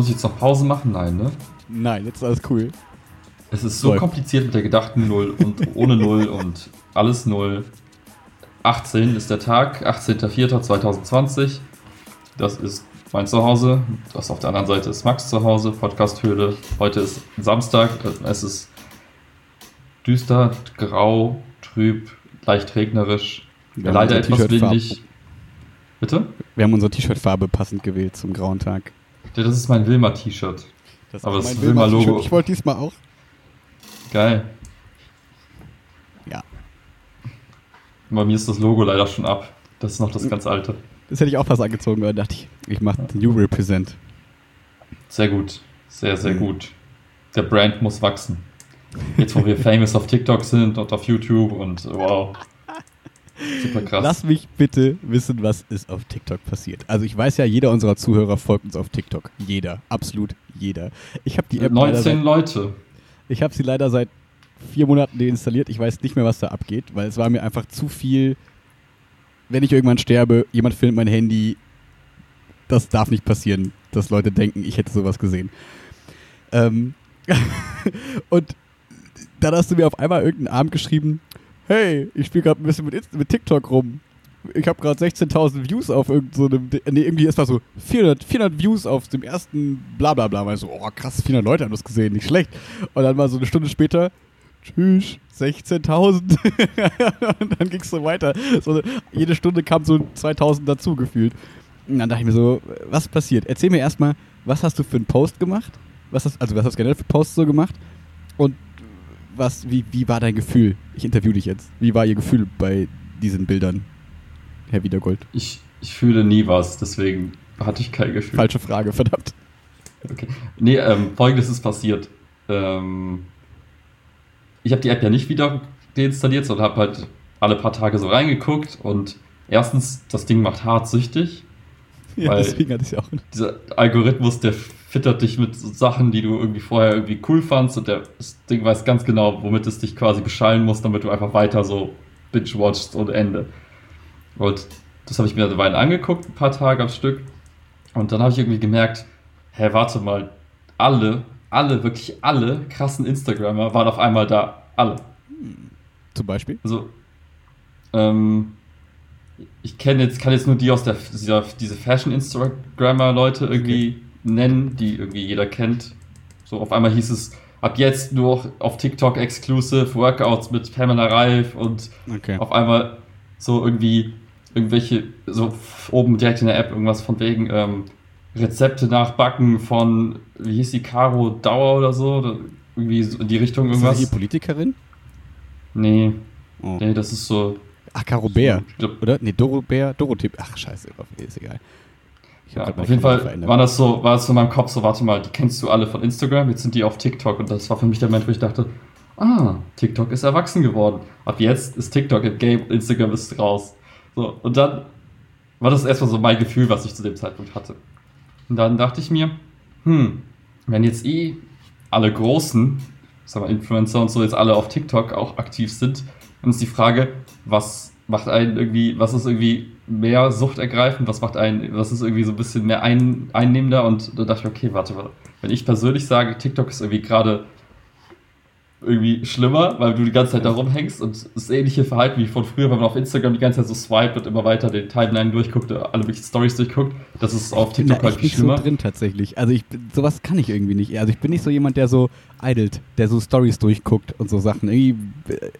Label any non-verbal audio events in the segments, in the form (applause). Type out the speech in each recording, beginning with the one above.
muss ich jetzt noch Pause machen? Nein, ne? Nein, jetzt ist alles cool. Es ist so Läuft. kompliziert mit der gedachten Null und ohne Null und alles Null. 18 ist der Tag, 18.04.2020. Das ist mein Zuhause. Das auf der anderen Seite ist Max Zuhause, Podcast-Höhle. Heute ist Samstag. Es ist düster, grau, trüb, leicht regnerisch. Leider etwas windig. Bitte? Wir haben unsere T-Shirt-Farbe passend gewählt zum grauen Tag. Ja, Das ist mein Wilma-T-Shirt. Das Aber ist das mein Wilma-Logo. Ich wollte diesmal auch. Geil. Ja. Bei mir ist das Logo leider schon ab. Das ist noch das ganz alte. Das hätte ich auch fast angezogen, aber dachte ich, ich mache New Represent. Sehr gut. Sehr, sehr Mhm. gut. Der Brand muss wachsen. Jetzt, wo wir (laughs) famous auf TikTok sind und auf YouTube und wow. Super krass. Lass mich bitte wissen, was ist auf TikTok passiert. Also ich weiß ja, jeder unserer Zuhörer folgt uns auf TikTok. Jeder, absolut jeder. Ich habe die App leider 19 seit, Leute. ich habe sie leider seit vier Monaten deinstalliert. Ich weiß nicht mehr, was da abgeht, weil es war mir einfach zu viel. Wenn ich irgendwann sterbe, jemand filmt mein Handy. Das darf nicht passieren, dass Leute denken, ich hätte sowas gesehen. Ähm (laughs) und dann hast du mir auf einmal irgendeinen Abend geschrieben, hey, ich spiele gerade ein bisschen mit, mit TikTok rum. Ich habe gerade 16.000 Views auf irgendeinem, so nee, irgendwie ist das so 400, 400 Views auf dem ersten Blablabla. Bla, bla. so, oh krass, 400 Leute haben das gesehen, nicht schlecht. Und dann mal so eine Stunde später, tschüss, 16.000. (laughs) und dann ging es so weiter. So, jede Stunde kam so 2.000 dazu gefühlt. Und dann dachte ich mir so, was passiert? Erzähl mir erstmal, was hast du für einen Post gemacht? Was hast, also was hast du generell für Posts so gemacht? Und was, wie, wie war dein Gefühl? Ich interview dich jetzt. Wie war ihr Gefühl bei diesen Bildern, Herr Wiedergold? Ich, ich fühle nie was, deswegen hatte ich kein Gefühl. Falsche Frage, verdammt. Okay. Nee, ähm, folgendes ist passiert. Ähm, ich habe die App ja nicht wieder deinstalliert, sondern habe halt alle paar Tage so reingeguckt und erstens, das Ding macht hart süchtig. Ja, Weil- deswegen hatte ich auch. Dieser Algorithmus, der füttert dich mit so Sachen, die du irgendwie vorher irgendwie cool fandst und der, das Ding weiß ganz genau, womit es dich quasi beschallen muss, damit du einfach weiter so binge-watchst ohne Ende. Und das habe ich mir eine Weile angeguckt, ein paar Tage am Stück. Und dann habe ich irgendwie gemerkt, hä, warte mal, alle, alle, wirklich alle krassen Instagrammer waren auf einmal da. Alle. Zum Beispiel. Also, ähm, ich kenne jetzt, kann jetzt nur die aus der, dieser, diese Fashion-Instagrammer-Leute irgendwie nennen, die irgendwie jeder kennt. So, auf einmal hieß es, ab jetzt nur auf TikTok exclusive Workouts mit Pamela Reif und Okay. auf einmal so irgendwie irgendwelche, so oben direkt in der App irgendwas von wegen ähm, Rezepte nachbacken von, wie hieß die, Caro Dauer oder so, oder irgendwie so in die Richtung Ist irgendwas. hier Politikerin? Nee, Oh. nee, das ist so. Ach, Caro Bär. Glaub, Oder? Nee, Doro Bär, Dorothee. Ach, scheiße, ist egal. Ja, auf jeden Fall verändert. war das so, war so in meinem Kopf so, warte mal, die kennst du alle von Instagram, jetzt sind die auf TikTok und das war für mich der Moment, wo ich dachte, ah, TikTok ist erwachsen geworden. Ab jetzt ist TikTok im Game, Instagram ist raus. So, und dann war das erstmal so mein Gefühl, was ich zu dem Zeitpunkt hatte. Und dann dachte ich mir, hm, wenn jetzt eh alle großen, sagen wir Influencer und so jetzt alle auf TikTok auch aktiv sind, dann ist die Frage, was macht einen irgendwie, was ist irgendwie mehr suchtergreifend, was macht einen, was ist irgendwie so ein bisschen mehr ein, einnehmender und da dachte ich, okay, warte mal, wenn ich persönlich sage, TikTok ist irgendwie gerade irgendwie schlimmer, weil du die ganze Zeit da rumhängst und das ähnliche Verhalten wie von früher, wenn man auf Instagram die ganze Zeit so swipe und immer weiter den Timeline durchguckt, alle möglichen Stories durchguckt, das ist auf Ich bin TikTok da halt viel nicht so schlimmer. drin tatsächlich. Also ich bin- sowas kann ich irgendwie nicht. Also ich bin nicht so jemand, der so idelt, der so Stories durchguckt und so Sachen. Irgendwie, äh,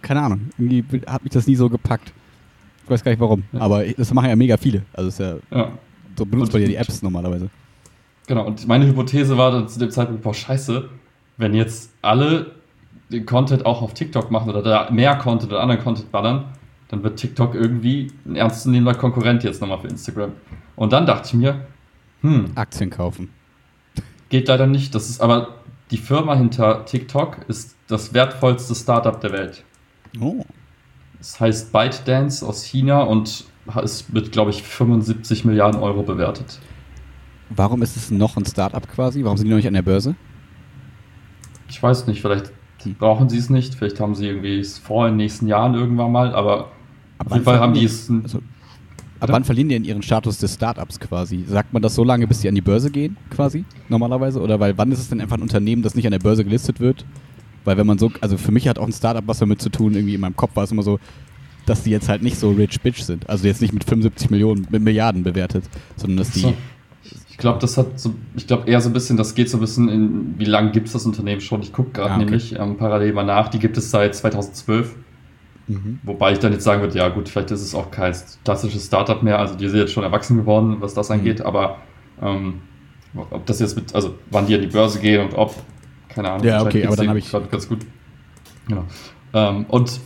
keine Ahnung, irgendwie hat mich das nie so gepackt. Ich weiß gar nicht warum, Ja. aber das machen ja mega viele. Also es ist ja, Ja. so benutzt man ja die Apps normalerweise. Genau, und meine Hypothese war dann zu dem Zeitpunkt, boah, scheiße, wenn jetzt alle den Content auch auf TikTok machen oder da mehr Content oder anderen Content ballern, dann wird TikTok irgendwie ein ernstzunehmender Konkurrent jetzt nochmal für Instagram. Und dann dachte ich mir, hm, Aktien kaufen. geht leider nicht. Das ist aber die Firma hinter TikTok ist das wertvollste Startup der Welt. Oh. Es heißt ByteDance aus China und ist mit, glaube ich, 75 Milliarden Euro bewertet. Warum ist es noch ein Startup quasi? Warum sind die noch nicht an der Börse? Ich weiß nicht, vielleicht Hm. brauchen sie es nicht, vielleicht haben sie irgendwie es vor in den nächsten Jahren irgendwann mal, aber auf wann jeden Fall haben die es. Also, Ab wann verlieren die denn ihren Status des Startups quasi? Sagt man das so lange, bis die an die Börse gehen, quasi, normalerweise? Oder weil wann ist es denn einfach ein Unternehmen, das nicht an der Börse gelistet wird? Weil wenn man so, also für mich hat auch ein Startup was damit zu tun, irgendwie in meinem Kopf war es immer so, dass die jetzt halt nicht so rich bitch sind. Also jetzt nicht mit 75 Millionen, mit Milliarden bewertet, sondern dass die. So. Ich glaube, das hat so, ich glaube eher so ein bisschen, das geht so ein bisschen in, wie lange gibt es das Unternehmen schon? Ich gucke gerade ah, okay. nämlich ähm, parallel mal nach, die gibt es seit 2012. Mhm. Wobei ich dann jetzt sagen würde, ja gut, vielleicht ist es auch kein klassisches Startup mehr, also die sind jetzt schon erwachsen geworden, was das angeht, mhm. aber ähm, ob das jetzt mit, also wann die an die Börse gehen und ob, keine Ahnung. Ja, okay, aber dann habe ich... Ganz gut. Genau. Ähm, und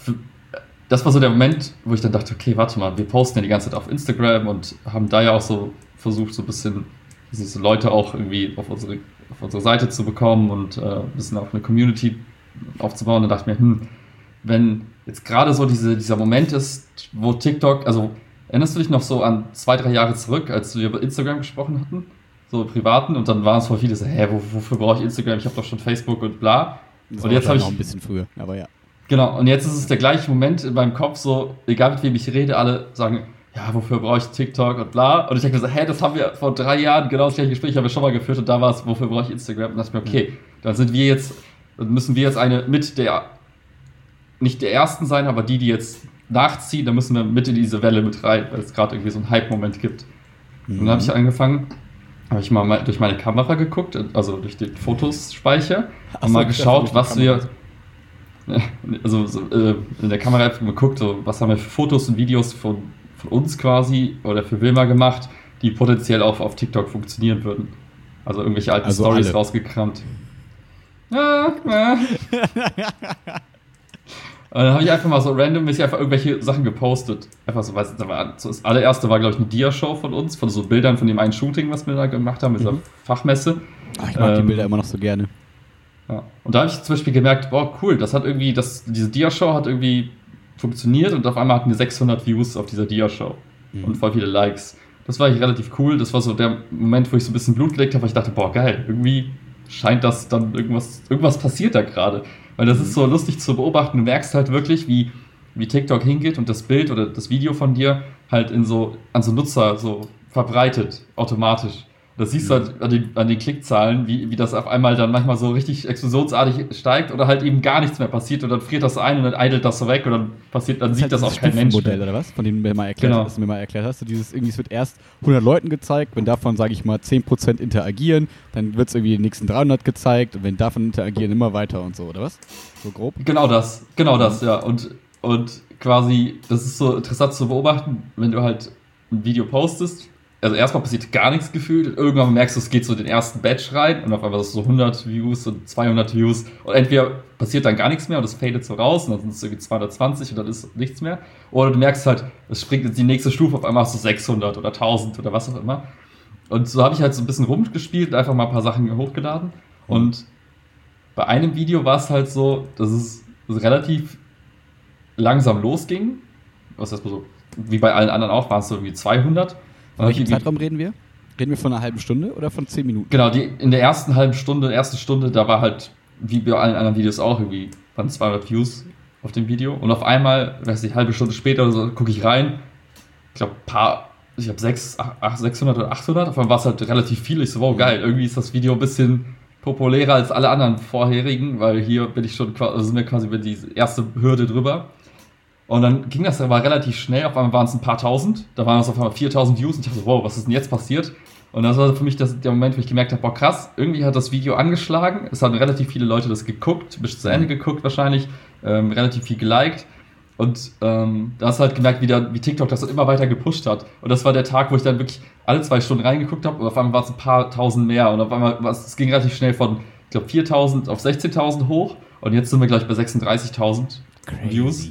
das war so der Moment, wo ich dann dachte, okay, warte mal, wir posten ja die ganze Zeit auf Instagram und haben da ja auch so versucht, so ein bisschen so Leute auch irgendwie auf unsere, auf unsere Seite zu bekommen und äh, ein bisschen auch eine Community aufzubauen. Und dachte mir, hm, wenn jetzt gerade so diese, dieser Moment ist, wo TikTok, also erinnerst du dich noch so an zwei, drei Jahre zurück, als wir über Instagram gesprochen hatten? So privaten und dann waren es voll viele so, hä, wofür brauche ich Instagram? Ich habe doch schon Facebook und bla. Das und jetzt habe ich noch ein bisschen früher, aber ja. Genau, und jetzt ist es der gleiche Moment in meinem Kopf, so, egal mit wem ich rede, alle sagen, ja, wofür brauche ich TikTok und bla. Und ich denke so, hä, das haben wir vor drei Jahren, genau das gleiche Gespräch haben wir schon mal geführt und da war es, wofür brauche ich Instagram? Und dachte mir, okay, dann sind wir jetzt, dann müssen wir jetzt eine mit der, nicht der ersten sein, aber die, die jetzt nachziehen, da müssen wir mit in diese Welle mit rein, weil es gerade irgendwie so einen Hype-Moment gibt. Mhm. Und dann habe ich angefangen, habe ich mal durch meine Kamera geguckt, also durch den Fotospeicher, und mal geschaut, was wir (laughs) also so, äh, in der Kamera einfach geguckt, so, was haben wir für Fotos und Videos von, von uns quasi oder für Wilma gemacht, die potenziell auch auf TikTok funktionieren würden. Also irgendwelche alten also Stories rausgekramt. Ja, ja. (laughs) Und dann habe ich einfach mal so randommäßig einfach irgendwelche Sachen gepostet. Einfach so, weiß so das allererste war, glaube ich, eine Dia-Show von uns, von so Bildern von dem einen Shooting, was wir da gemacht haben, mit mhm. Fachmesse. Ach, ich mag ähm, die Bilder immer noch so gerne. Ja. Und da habe ich zum Beispiel gemerkt, boah, cool, das hat irgendwie, das, diese Dia-Show hat irgendwie funktioniert und auf einmal hatten wir 600 Views auf dieser Dia-Show mhm. und voll viele Likes. Das war eigentlich relativ cool. Das war so der Moment, wo ich so ein bisschen Blut gelegt habe, weil ich dachte, boah, geil, irgendwie scheint das dann irgendwas, irgendwas passiert da gerade. Weil das mhm. ist so lustig zu beobachten. Du merkst halt wirklich, wie, wie TikTok hingeht und das Bild oder das Video von dir halt in so, an so Nutzer so verbreitet, automatisch. Das siehst du halt an den, an den Klickzahlen, wie, wie das auf einmal dann manchmal so richtig explosionsartig steigt oder halt eben gar nichts mehr passiert und dann friert das ein und dann eidelt das so weg und dann passiert, dann das sieht das auch kein Mensch. Modell oder was? Von dem du mir mal erklärt, genau. hast, du mir mal erklärt hast. Du dieses irgendwie, es wird erst 100 Leuten gezeigt, wenn davon, sage ich mal, 10% interagieren, dann wird es irgendwie die nächsten 300 gezeigt und wenn davon interagieren, immer weiter und so, oder was? So grob? Genau das, genau das, ja. Und, und quasi, das ist so interessant zu beobachten, wenn du halt ein Video postest also erstmal passiert gar nichts gefühlt. Irgendwann merkst du, es geht so den ersten Batch rein und auf einmal ist es so 100 Views und 200 Views und entweder passiert dann gar nichts mehr und es fadet so raus und dann sind es irgendwie 220 und dann ist nichts mehr. Oder du merkst halt, es springt jetzt die nächste Stufe, auf einmal hast du 600 oder 1000 oder was auch immer. Und so habe ich halt so ein bisschen rumgespielt und einfach mal ein paar Sachen hochgeladen. Und bei einem Video war es halt so, dass es relativ langsam losging. Was heißt so, wie bei allen anderen auch, waren es so irgendwie 200. Von welchem Zeitraum reden wir? Reden wir von einer halben Stunde oder von zehn Minuten? Genau, die, in der ersten halben Stunde, erste Stunde, da war halt, wie bei allen anderen Videos auch, irgendwie waren 200 Views auf dem Video. Und auf einmal, weiß ich, halbe Stunde später oder so, gucke ich rein. Ich glaube, paar, ich habe 600 oder 800. Auf einmal war es halt relativ viel. Ich so, wow, geil, irgendwie ist das Video ein bisschen populärer als alle anderen vorherigen, weil hier bin ich schon, also sind wir quasi über die erste Hürde drüber. Und dann ging das aber relativ schnell. Auf einmal waren es ein paar tausend. Da waren es auf einmal 4000 Views. Und ich dachte, wow, was ist denn jetzt passiert? Und das war für mich das, der Moment, wo ich gemerkt habe, boah, krass, irgendwie hat das Video angeschlagen. Es haben relativ viele Leute das geguckt, bis zu Ende mhm. geguckt wahrscheinlich, ähm, relativ viel geliked. Und ähm, da hast du halt gemerkt, wie, der, wie TikTok das immer weiter gepusht hat. Und das war der Tag, wo ich dann wirklich alle zwei Stunden reingeguckt habe und auf einmal war es ein paar tausend mehr. Und auf einmal, es ging relativ schnell von, ich glaube, 4000 auf 16.000 hoch. Und jetzt sind wir gleich bei 36.000 Views.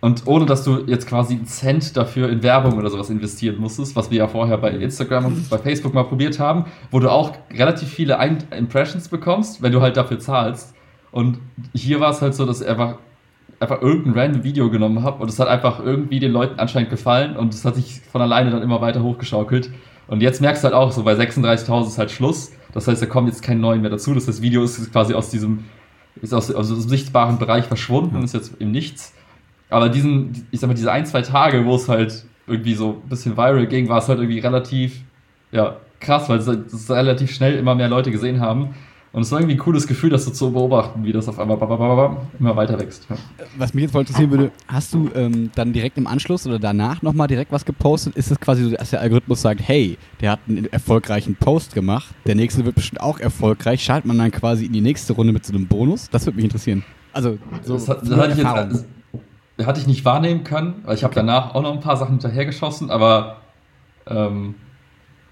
Und ohne dass du jetzt quasi einen Cent dafür in Werbung oder sowas investieren musstest, was wir ja vorher bei Instagram und bei Facebook mal probiert haben, wo du auch relativ viele Impressions bekommst, wenn du halt dafür zahlst. Und hier war es halt so, dass ich einfach, einfach irgendein random Video genommen habe und es hat einfach irgendwie den Leuten anscheinend gefallen und es hat sich von alleine dann immer weiter hochgeschaukelt. Und jetzt merkst du halt auch so, bei 36.000 ist halt Schluss. Das heißt, da kommt jetzt kein neuen mehr dazu. Das, heißt, das Video ist quasi aus diesem, ist aus, aus diesem sichtbaren Bereich verschwunden, ist jetzt im Nichts. Aber diesen, ich sag mal, diese ein, zwei Tage, wo es halt irgendwie so ein bisschen viral ging, war es halt irgendwie relativ, ja, krass, weil es, relativ schnell immer mehr Leute gesehen haben. Und es war irgendwie ein cooles Gefühl, das so zu beobachten, wie das auf einmal immer weiter wächst. Ja. Was mich jetzt voll interessieren würde, hast du ähm, dann direkt im Anschluss oder danach nochmal direkt was gepostet? Ist es quasi so, dass der Algorithmus sagt, hey, der hat einen erfolgreichen Post gemacht, der nächste wird bestimmt auch erfolgreich, schaltet man dann quasi in die nächste Runde mit so einem Bonus? Das würde mich interessieren. Also, so das, hat, das hatte, ich jetzt, hatte ich nicht wahrnehmen können, weil ich habe danach auch noch ein paar Sachen hinterhergeschossen, aber ähm,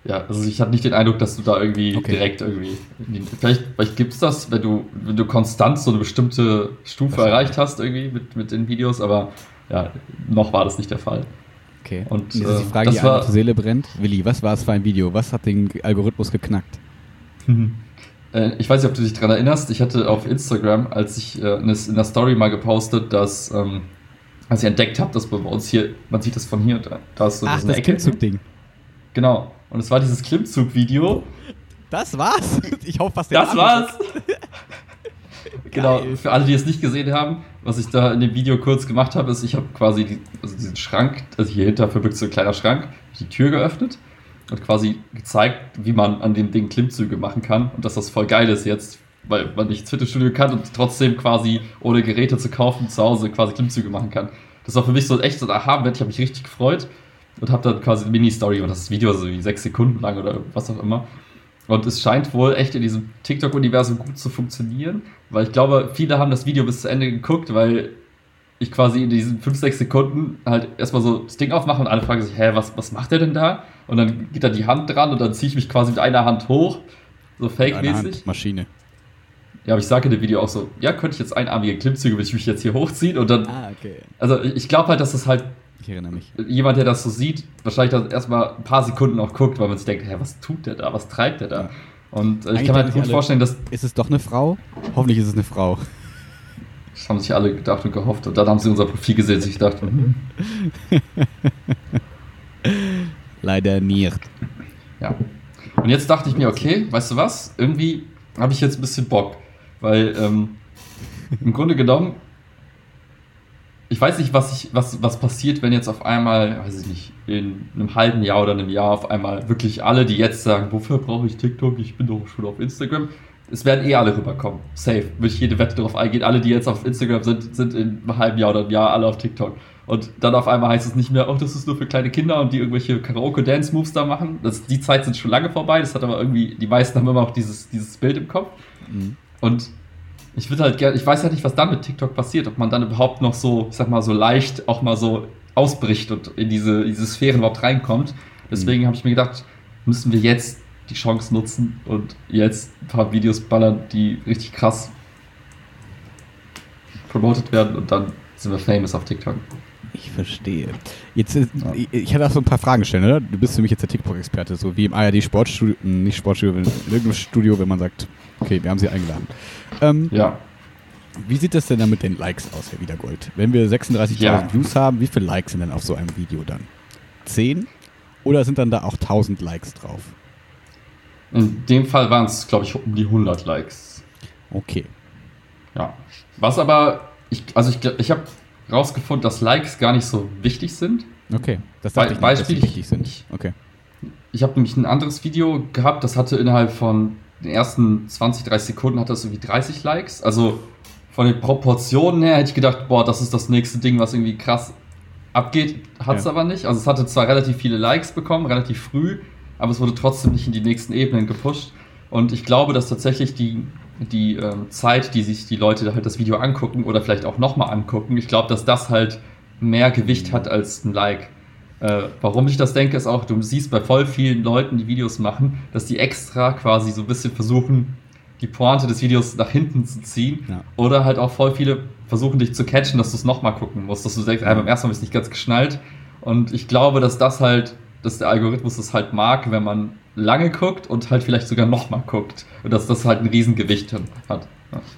ja, also ich hatte nicht den Eindruck, dass du da irgendwie Okay. direkt irgendwie. Vielleicht, vielleicht gibt es das, wenn du, wenn du konstant so eine bestimmte Stufe erreicht hast, irgendwie mit, mit den Videos, aber ja, noch war das nicht der Fall. Okay. Und, jetzt ist die äh, Frage, das die war- auf Seele brennt. Willi, was war es für ein Video? Was hat den Algorithmus geknackt? (laughs) Äh, ich weiß nicht, ob du dich daran erinnerst. Ich hatte auf Instagram, als ich äh, in das- in der Story mal gepostet, dass, ähm, als ich entdeckt habe, dass bei uns hier, man sieht das von hier, da, da ist so Ach, das. Klimmzug-Ding. Genau. Und es war dieses Klimmzug-Video. Das war's? (laughs) Ich hoffe, was der Das war's. (laughs) genau. Geil. Für alle, die es nicht gesehen haben, was ich da in dem Video kurz gemacht habe, ist, ich habe quasi die, also diesen Schrank, also hier hinter verbirgt so ein kleiner Schrank, die Tür geöffnet und quasi gezeigt, wie man an dem Ding Klimmzüge machen kann und dass das voll geil ist jetzt, weil man nicht ins Fitnessstudio kann und trotzdem quasi ohne Geräte zu kaufen zu Hause quasi Klimmzüge machen kann. Das war für mich so echt so ein Aha-Moment, ich habe mich richtig gefreut und habe dann quasi eine Mini-Story und das Video so wie sechs Sekunden lang oder was auch immer. Und es scheint wohl echt in diesem TikTok-Universum gut zu funktionieren, weil ich glaube, viele haben das Video bis zu Ende geguckt, weil ich quasi in diesen 5, 6 Sekunden halt erstmal so das Ding aufmache und alle fragen sich, hä, was, was macht der denn da? Und dann geht da die Hand dran und dann ziehe ich mich quasi mit einer Hand hoch, so fake-mäßig. Maschine. Ja, aber ich sage in dem Video auch so, ja, könnte ich jetzt einarmige Klimmzüge, will ich mich jetzt hier hochziehen und dann, Ah, okay. also ich glaube halt, dass das halt Ich erinnere mich. jemand, der das so sieht, wahrscheinlich dann erstmal ein paar Sekunden auch guckt, weil man sich denkt, hä, was tut der da, was treibt der da? Ja. Und äh, ich kann mir halt gut alle- vorstellen, dass Ist es doch eine Frau? Hoffentlich ist es eine Frau. das haben sich alle gedacht und gehofft und dann haben sie unser Profil gesehen und sich gedacht, hm, Leider nicht. ja. Und jetzt dachte ich mir, okay, weißt du was, irgendwie habe ich jetzt ein bisschen Bock, weil ähm, im Grunde genommen, ich weiß nicht, was, ich, was, was passiert, wenn jetzt auf einmal, weiß ich nicht, in einem halben Jahr oder einem Jahr auf einmal wirklich alle, die jetzt sagen, wofür brauche ich TikTok, ich bin doch schon auf Instagram, es werden eh alle rüberkommen. Safe. Würde ich jede Wette darauf eingehen. Alle, die jetzt auf Instagram sind, sind in einem halben Jahr oder einem Jahr alle auf TikTok. Und dann auf einmal heißt es nicht mehr, oh, das ist nur für kleine Kinder und die irgendwelche Karaoke-Dance-Moves da machen. Das, die Zeit sind schon lange vorbei. Das hat aber irgendwie, die meisten haben immer noch dieses, dieses Bild im Kopf. Mhm. Und ich würde halt gerne, ich weiß ja nicht, was dann mit TikTok passiert, ob man dann überhaupt noch so, ich sag mal, so leicht auch mal so ausbricht und in diese, diese Sphären überhaupt reinkommt. Deswegen habe ich mir gedacht, müssen wir jetzt die Chance nutzen und jetzt ein paar Videos ballern, die richtig krass promoted werden und dann sind wir famous auf TikTok. Ich verstehe. Jetzt, ist- ich, ich hatte auch so ein paar Fragen gestellt, oder? Du bist für mich jetzt der TikTok-Experte, so wie im ARD Sportstudio, hm, nicht Sportstudio, in irgendeinem Studio, wenn man sagt, okay, wir haben sie eingeladen. Ähm, Ja. Wie sieht das denn dann mit den Likes aus, Herr Wiedergold? Wenn wir 36.000 Ja. Views haben, wie viele Likes sind denn auf so einem Video dann? 10? Oder sind dann da auch 1000 Likes drauf? In dem Fall waren es, glaube ich, um die 100 Likes. Okay. Ja. Was aber, ich, also ich, ich habe rausgefunden, dass Likes gar nicht so wichtig sind. Okay. Das Be- dachte ich nicht, dass Beispiel, die wichtig sind. ich- Okay. Ich habe nämlich ein anderes Video gehabt, das hatte innerhalb von den ersten 20, 30 Sekunden hat das irgendwie 30 Likes. Also von den Proportionen her hätte ich gedacht, boah, das ist das nächste Ding, was irgendwie krass abgeht. Hat es Ja. aber nicht. Also es hatte zwar relativ viele Likes bekommen, relativ früh, aber es wurde trotzdem nicht in die nächsten Ebenen gepusht. Und ich glaube, dass tatsächlich die, die ähm, Zeit, die sich die Leute halt das Video angucken oder vielleicht auch nochmal angucken, ich glaube, dass das halt mehr Gewicht hat als ein Like. Äh, warum ich das denke, ist auch, du siehst bei voll vielen Leuten, die Videos machen, dass die extra quasi so ein bisschen versuchen, die Pointe des Videos nach hinten zu ziehen. Ja. Oder halt auch voll viele versuchen, dich zu catchen, dass du es nochmal gucken musst, dass du denkst, ah, beim ersten Mal es nicht ganz geschnallt. Und ich glaube, dass das halt, dass der Algorithmus es halt mag, wenn man lange guckt und halt vielleicht sogar nochmal guckt. Und dass das halt ein Riesengewicht hat.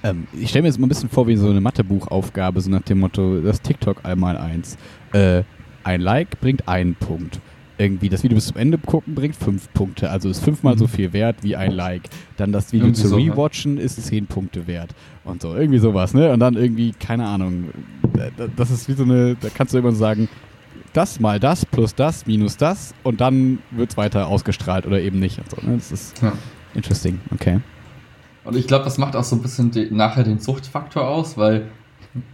Ähm, ich stelle mir jetzt mal ein bisschen vor wie so eine Mathebuchaufgabe, so nach dem Motto, das TikTok einmal eins. Äh, ein Like bringt einen Punkt. Irgendwie das Video bis zum Ende gucken bringt fünf Punkte. Also ist fünfmal so Mhm. viel wert wie ein Like. Dann das Video Irgendwie zu so, ne? rewatchen ist zehn Punkte wert. Und so, irgendwie sowas, ne? Und dann irgendwie, keine Ahnung. äh, Das ist wie so eine, da kannst du immer sagen, das mal das plus das minus das und dann wird es weiter ausgestrahlt oder eben nicht. Und so, ne? Das ist Ja. interesting, okay. Und ich glaube, das macht auch so ein bisschen die, nachher den Suchtfaktor aus, weil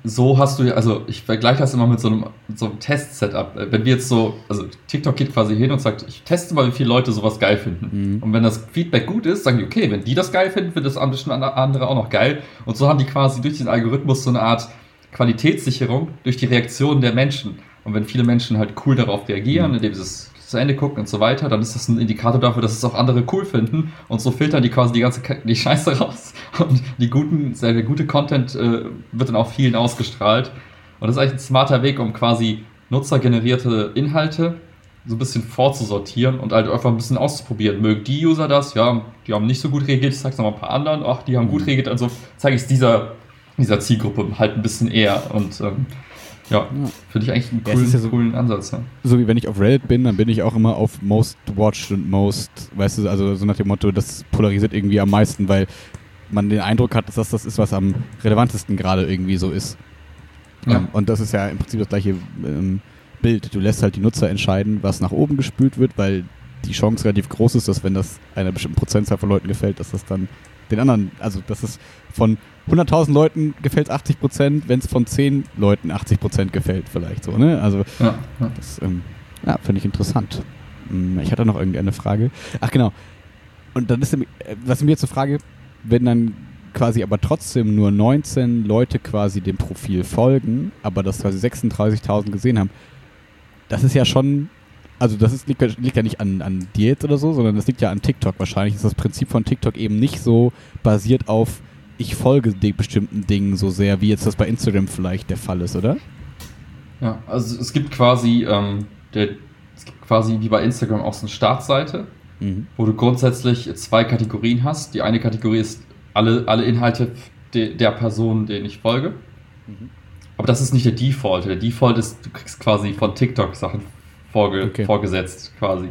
so hast du ja, also ich vergleiche das immer mit so einem, mit so einem Test-Setup. Wenn wir jetzt so, also TikTok geht quasi hin und sagt, ich teste mal, wie viele Leute sowas geil finden. Mhm. Und wenn das Feedback gut ist, sagen die, okay, wenn die das geil finden, findet das andere auch noch geil. Und so haben die quasi durch den Algorithmus so eine Art Qualitätssicherung durch die Reaktionen der Menschen. Und wenn viele Menschen halt cool darauf reagieren, Mhm. indem sie es zu Ende gucken und so weiter, dann ist das ein Indikator dafür, dass es auch andere cool finden. Und so filtern die quasi die ganze Ka- die Scheiße raus. (laughs) Und die guten, sehr gute Content äh, wird dann auch vielen ausgestrahlt. Und das ist eigentlich ein smarter Weg, um quasi nutzergenerierte Inhalte so ein bisschen vorzusortieren und halt einfach ein bisschen auszuprobieren. Mögen die User das? Ja, die haben nicht so gut reagiert. Ich zeig's noch mal ein paar anderen. Ach, die haben gut Mhm. reagiert. Also zeige ich es dieser, dieser Zielgruppe halt ein bisschen eher. Und ähm, ja, Ja. finde ich eigentlich einen coolen, ja so- coolen Ansatz. Ja. So wie wenn ich auf Reddit bin, dann bin ich auch immer auf Most Watched und Most, weißt du, also so nach dem Motto, das polarisiert irgendwie am meisten, weil man den Eindruck hat, dass das das ist, was am relevantesten gerade irgendwie so ist. Ja. Ähm, und das ist ja im Prinzip das gleiche ähm, Bild. Du lässt halt die Nutzer entscheiden, was nach oben gespült wird, weil die Chance relativ groß ist, dass wenn das einer bestimmten Prozentzahl von Leuten gefällt, dass das dann den anderen, also dass es von 100.000 Leuten gefällt 80 Prozent, wenn es von 10 Leuten 80 Prozent gefällt vielleicht so, ne? Also Ja, ja. das ähm, ja, finde ich interessant. Hm, Ich hatte noch irgendeine Frage. Ach genau. Und dann ist äh, was mir jetzt so frage, wenn dann quasi aber trotzdem nur 19 Leute quasi dem Profil folgen, aber das quasi 36.000 gesehen haben, das ist ja schon, also das ist, liegt, liegt ja nicht an, an dir jetzt oder so, sondern das liegt ja an TikTok. Wahrscheinlich ist das Prinzip von TikTok eben nicht so basiert auf, ich folge den bestimmten Dingen so sehr, wie jetzt das bei Instagram vielleicht der Fall ist, oder? Ja, also es gibt quasi, ähm, der, es gibt quasi wie bei Instagram auch so eine Startseite, Mhm. wo du grundsätzlich zwei Kategorien hast. Die eine Kategorie ist alle, alle Inhalte de, der Person, denen ich folge. Mhm. Aber das ist nicht der Default. Der Default ist, du kriegst quasi von TikTok Sachen vorge Okay. vorgesetzt quasi.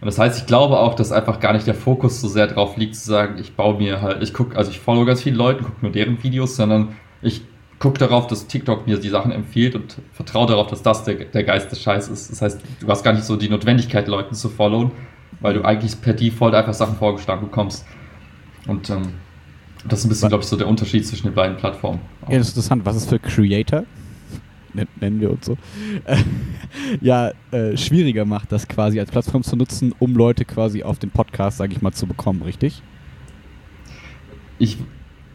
Und das heißt, ich glaube auch, dass einfach gar nicht der Fokus so sehr drauf liegt, zu sagen, ich baue mir halt, ich gucke, also ich folge ganz vielen Leuten, gucke nur deren Videos, sondern ich gucke darauf, dass TikTok mir die Sachen empfiehlt und vertraue darauf, dass das der, der Geist des Scheiß ist. Das heißt, du hast gar nicht so die Notwendigkeit, Leuten zu followen, weil du eigentlich per Default einfach Sachen vorgeschlagen bekommst. Und ähm, das ist ein bisschen, glaube ich, so der Unterschied zwischen den beiden Plattformen. Ja, das ist interessant. Was ist für Creator? Nen- Nennen wir uns so. Äh, (laughs) ja, äh, schwieriger macht, das quasi als Plattform zu nutzen, um Leute quasi auf den Podcast, sage ich mal, zu bekommen, richtig? ich,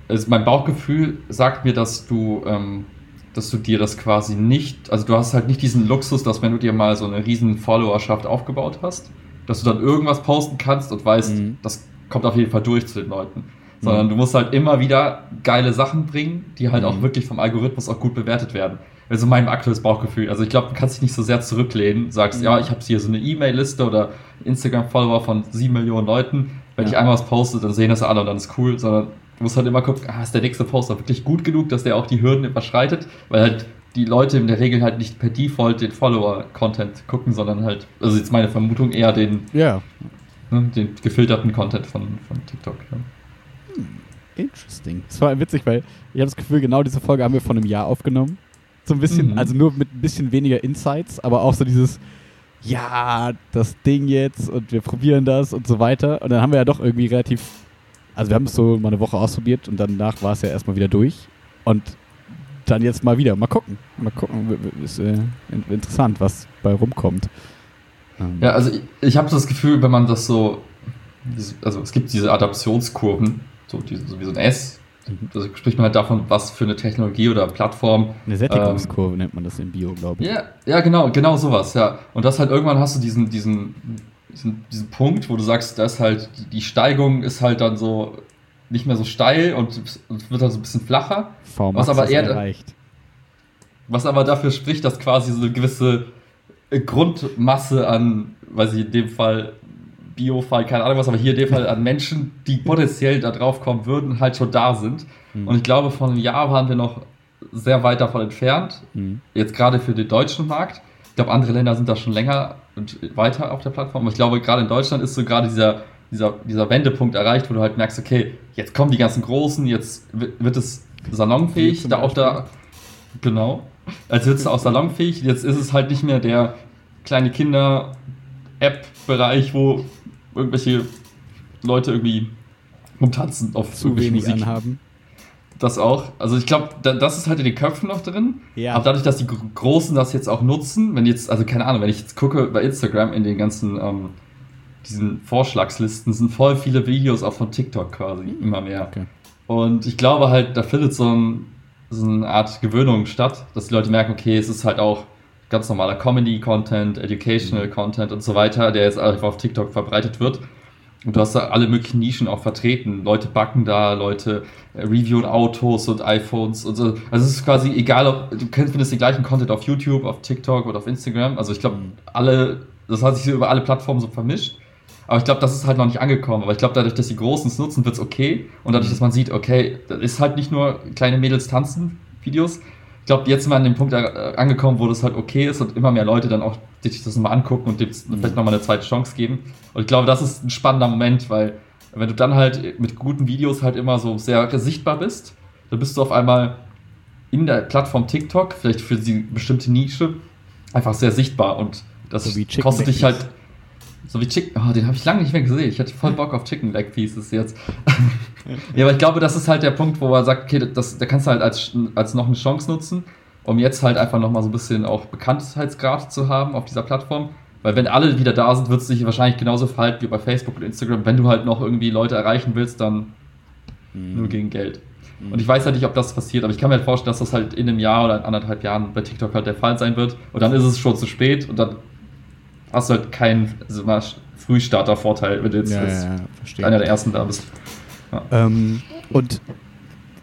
also mein Bauchgefühl sagt mir, dass du, ähm, dass du dir das quasi nicht, also du hast halt nicht diesen Luxus, dass wenn du dir mal so eine riesen Followerschaft aufgebaut hast, dass du dann irgendwas posten kannst und weißt, Mhm. das kommt auf jeden Fall durch zu den Leuten. Sondern du musst halt immer wieder geile Sachen bringen, die halt auch Mhm. wirklich vom Algorithmus auch gut bewertet werden. Also mein aktuelles Bauchgefühl. Also ich glaube, du kannst dich nicht so sehr zurücklehnen, sagst, Mhm. ja, ich habe hier so eine E-Mail-Liste oder Instagram-Follower von sieben Millionen Leuten. Wenn Ja. ich einmal was poste, dann sehen das alle und dann ist cool, sondern du musst halt immer gucken, ah, ist der nächste Poster wirklich gut genug, dass der auch die Hürden überschreitet, weil halt die Leute in der Regel halt nicht per Default den Follower-Content gucken, sondern halt, also jetzt meine Vermutung, eher den, Ja. ne, den gefilterten Content von, von TikTok. Ja. Interesting. Das war witzig, weil ich habe das Gefühl, genau diese Folge haben wir vor einem Jahr aufgenommen. So ein bisschen, Mhm. also nur mit ein bisschen weniger Insights, aber auch so dieses, ja, das Ding jetzt und wir probieren das und so weiter. Und dann haben wir ja doch irgendwie relativ, also wir haben es so mal eine Woche ausprobiert und danach war es ja erstmal wieder durch. Und dann jetzt mal wieder. Mal gucken. Mal gucken. Ist äh, in- interessant, was bei rumkommt. Ähm, Ja, also ich, ich habe das Gefühl, wenn man das so, also es gibt diese Adaptionskurven, so, diese, so wie so ein S, Mhm. da spricht man halt davon, was für eine Technologie oder Plattform Eine Sättigungskurve nennt man das im Bio, glaube ich. Ja, ja, genau, genau sowas, ja. Und das halt irgendwann hast du diesen, diesen, diesen, diesen Punkt, wo du sagst, da ist halt, die, Steigung ist halt dann so nicht mehr so steil und, und wird dann so ein bisschen flacher. Was aber eher- erreicht. Was aber dafür spricht, dass quasi so eine gewisse Grundmasse an, weiß ich, in dem Fall Biofall, keine Ahnung was, aber hier in dem Fall an Menschen, die potenziell da drauf kommen würden, halt schon da sind. Mhm. Und ich glaube, vor einem Jahr waren wir noch sehr weit davon entfernt. Mhm. Jetzt gerade für den deutschen Markt. Ich glaube, andere Länder sind da schon länger und weiter auf der Plattform. Aber ich glaube, gerade in Deutschland ist so gerade dieser, dieser, dieser Wendepunkt erreicht, wo du halt merkst, okay, jetzt kommen die ganzen Großen, jetzt wi- wird es salonfähig, da auch da, genau, als wird es auch salonfähig, jetzt ist es halt nicht mehr der, kleine Kinder-App-Bereich, wo irgendwelche Leute irgendwie rumtanzen auf Zu wenig Musik. anhaben. Das auch. Also ich glaube, da, das ist halt in den Köpfen noch drin. Ja. Aber dadurch, dass die Großen das jetzt auch nutzen, wenn jetzt, also keine Ahnung, wenn ich jetzt gucke bei Instagram in den ganzen, ähm, diesen Vorschlagslisten, sind voll viele Videos auch von TikTok quasi, mhm. immer mehr. Okay. Und ich glaube halt, da findet so, ein, so eine Art Gewöhnung statt, dass die Leute merken, okay, es ist halt auch ganz normaler Comedy-Content, Educational-Content mhm. und so weiter, der jetzt einfach auf TikTok verbreitet wird. Und du hast da alle möglichen Nischen auch vertreten. Leute backen da, Leute äh, reviewen Autos und iPhones und so. Also es ist quasi egal, ob du findest den gleichen Content auf YouTube, auf TikTok oder auf Instagram. Also ich glaube, mhm. alle, das hat sich so über alle Plattformen so vermischt. Aber ich glaube, das ist halt noch nicht angekommen. Aber ich glaube, dadurch, dass die Großen es nutzen, wird es okay. Und dadurch, mhm. dass man sieht, okay, das ist halt nicht nur kleine Mädels tanzen Videos, ich glaube, jetzt sind wir an dem Punkt äh, angekommen, wo das halt okay ist und immer mehr Leute dann auch sich das nochmal angucken und dem mhm. vielleicht nochmal eine zweite Chance geben. Und ich glaube, das ist ein spannender Moment, weil wenn du dann halt mit guten Videos halt immer so sehr sichtbar bist, dann bist du auf einmal in der Plattform TikTok, vielleicht für die bestimmte Nische, einfach sehr sichtbar und das so kostet dich halt so wie Chicken. Oh, den habe ich lange nicht mehr gesehen. Ich hatte voll Bock auf Chicken Leg Pieces jetzt. (laughs) ja, aber ich glaube, das ist halt der Punkt, wo er sagt, okay, das, da kannst du halt als, als noch eine Chance nutzen, um jetzt halt einfach nochmal so ein bisschen auch Bekanntheitsgrad zu haben auf dieser Plattform. Weil wenn alle wieder da sind, wird es sich wahrscheinlich genauso verhalten wie bei Facebook und Instagram. Wenn du halt noch irgendwie Leute erreichen willst, dann mhm. nur gegen Geld. Mhm. Und ich weiß halt nicht, ob das passiert, aber ich kann mir halt vorstellen, dass das halt in einem Jahr oder in anderthalb Jahren bei TikTok halt der Fall sein wird. Und dann ist es schon zu spät und dann hast du halt keinen also Frühstarter-Vorteil, wenn du jetzt ja, ja, einer der ersten da bist. Ähm, und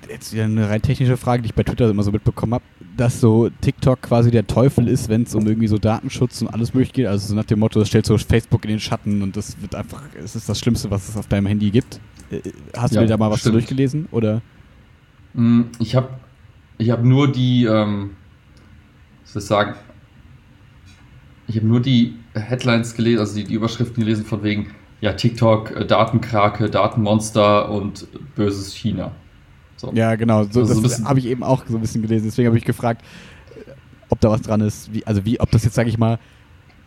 jetzt wieder eine rein technische Frage, die ich bei Twitter immer so mitbekommen habe, dass so TikTok quasi der Teufel ist, wenn es um irgendwie so Datenschutz und alles mögliche geht. Also so nach dem Motto, das stellt so Facebook in den Schatten und das wird einfach, es ist das Schlimmste, was es auf deinem Handy gibt. Äh, hast ja, du dir da mal was durchgelesen? Oder? Mm, ich habe ich hab nur die, ähm, was soll ich sagen, ich habe nur die Headlines gelesen, also die, die, Überschriften gelesen von wegen, ja, TikTok, äh, Datenkrake, Datenmonster und böses China. So. Ja, genau, so, also das habe ich eben auch so ein bisschen gelesen. Deswegen habe ich gefragt, ob da was dran ist. Wie, also wie, ob das jetzt, sage ich mal,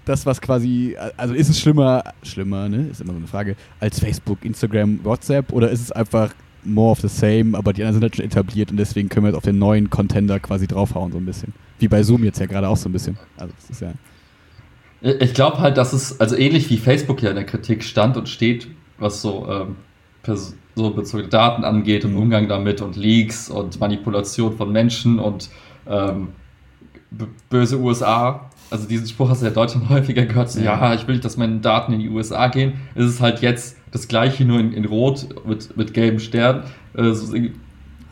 das, was quasi, also ist es schlimmer, schlimmer, ne, ist immer so eine Frage, als Facebook, Instagram, WhatsApp oder ist es einfach more of the same, aber die anderen sind halt schon etabliert und deswegen können wir jetzt auf den neuen Contender quasi draufhauen, so ein bisschen. Wie bei Zoom jetzt ja gerade auch so ein bisschen. Also, das ist ja. Ich glaube halt, dass es, also ähnlich wie Facebook ja in der Kritik stand und steht, was so ähm, personenbezogene Daten angeht und mhm. Umgang damit und Leaks und Manipulation von Menschen und ähm, böse USA. Also diesen Spruch hast du ja Deutschland (laughs) häufiger gehört, so, ja, ich will nicht, dass meine Daten in die USA gehen. Es ist halt jetzt das gleiche, nur in, in Rot mit, mit gelben Stern. Äh, so,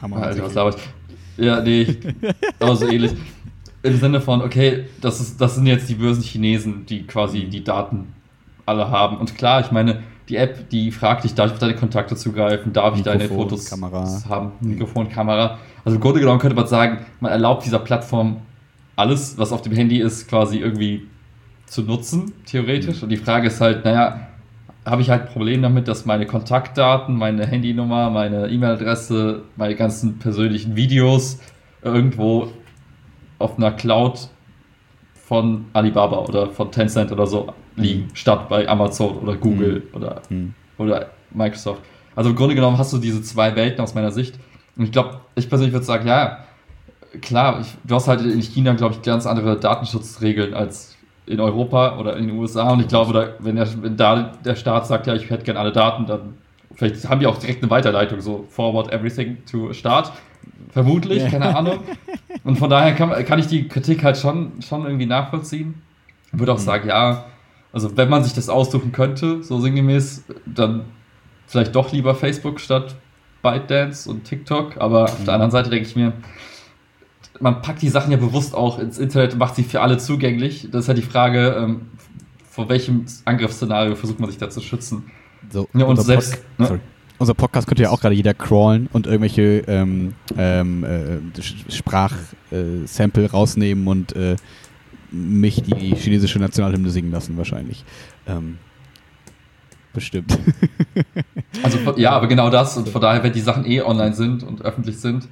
Hammer. Alter, was laber ich? Ja, nee, (laughs) aber so ähnlich. Im Sinne von, okay, das, ist, das sind jetzt die bösen Chinesen, die quasi die Daten alle haben. Und klar, ich meine, die App, die fragt dich, darf ich auf deine Kontakte zugreifen, darf ich deine Fotos Kamera. haben, Mikrofon, Kamera. Also im Grunde genommen könnte man sagen, man erlaubt dieser Plattform alles, was auf dem Handy ist, quasi irgendwie zu nutzen, theoretisch. Mhm. Und die Frage ist halt, naja, habe ich halt ein Problem damit, dass meine Kontaktdaten, meine Handynummer, meine E-Mail-Adresse, meine ganzen persönlichen Videos irgendwo auf einer Cloud von Alibaba oder von Tencent oder so liegen, mhm. statt bei Amazon oder Google mhm. Oder, mhm. oder Microsoft. Also im Grunde genommen hast du diese zwei Welten aus meiner Sicht. Und ich glaube, ich persönlich würde sagen, ja, klar, ich, du hast halt in China, glaube ich, ganz andere Datenschutzregeln als in Europa oder in den USA. Und ich glaube, da, wenn, der, wenn da der Staat sagt, ja, ich hätte gerne alle Daten, dann vielleicht haben die auch direkt eine Weiterleitung, so forward everything to Staat. Vermutlich, keine Ahnung. (laughs) Und von daher kann, kann ich die Kritik halt schon, schon irgendwie nachvollziehen. Ich würde auch mhm. sagen, ja, also wenn man sich das aussuchen könnte, so sinngemäß, dann vielleicht doch lieber Facebook statt ByteDance und TikTok. Aber auf der mhm. anderen Seite denke ich mir, man packt die Sachen ja bewusst auch ins Internet und macht sie für alle zugänglich. Das ist ja die Frage, ähm, vor welchem Angriffsszenario versucht man sich da zu schützen. So, ja, und selbst. Ne? Unser Podcast könnte ja auch gerade jeder crawlen und irgendwelche ähm, ähm, äh, Sprachsample äh, rausnehmen und äh, mich die chinesische Nationalhymne singen lassen, wahrscheinlich. Ähm, bestimmt. (laughs) also ja, aber genau das und von daher, wenn die Sachen eh online sind und öffentlich sind,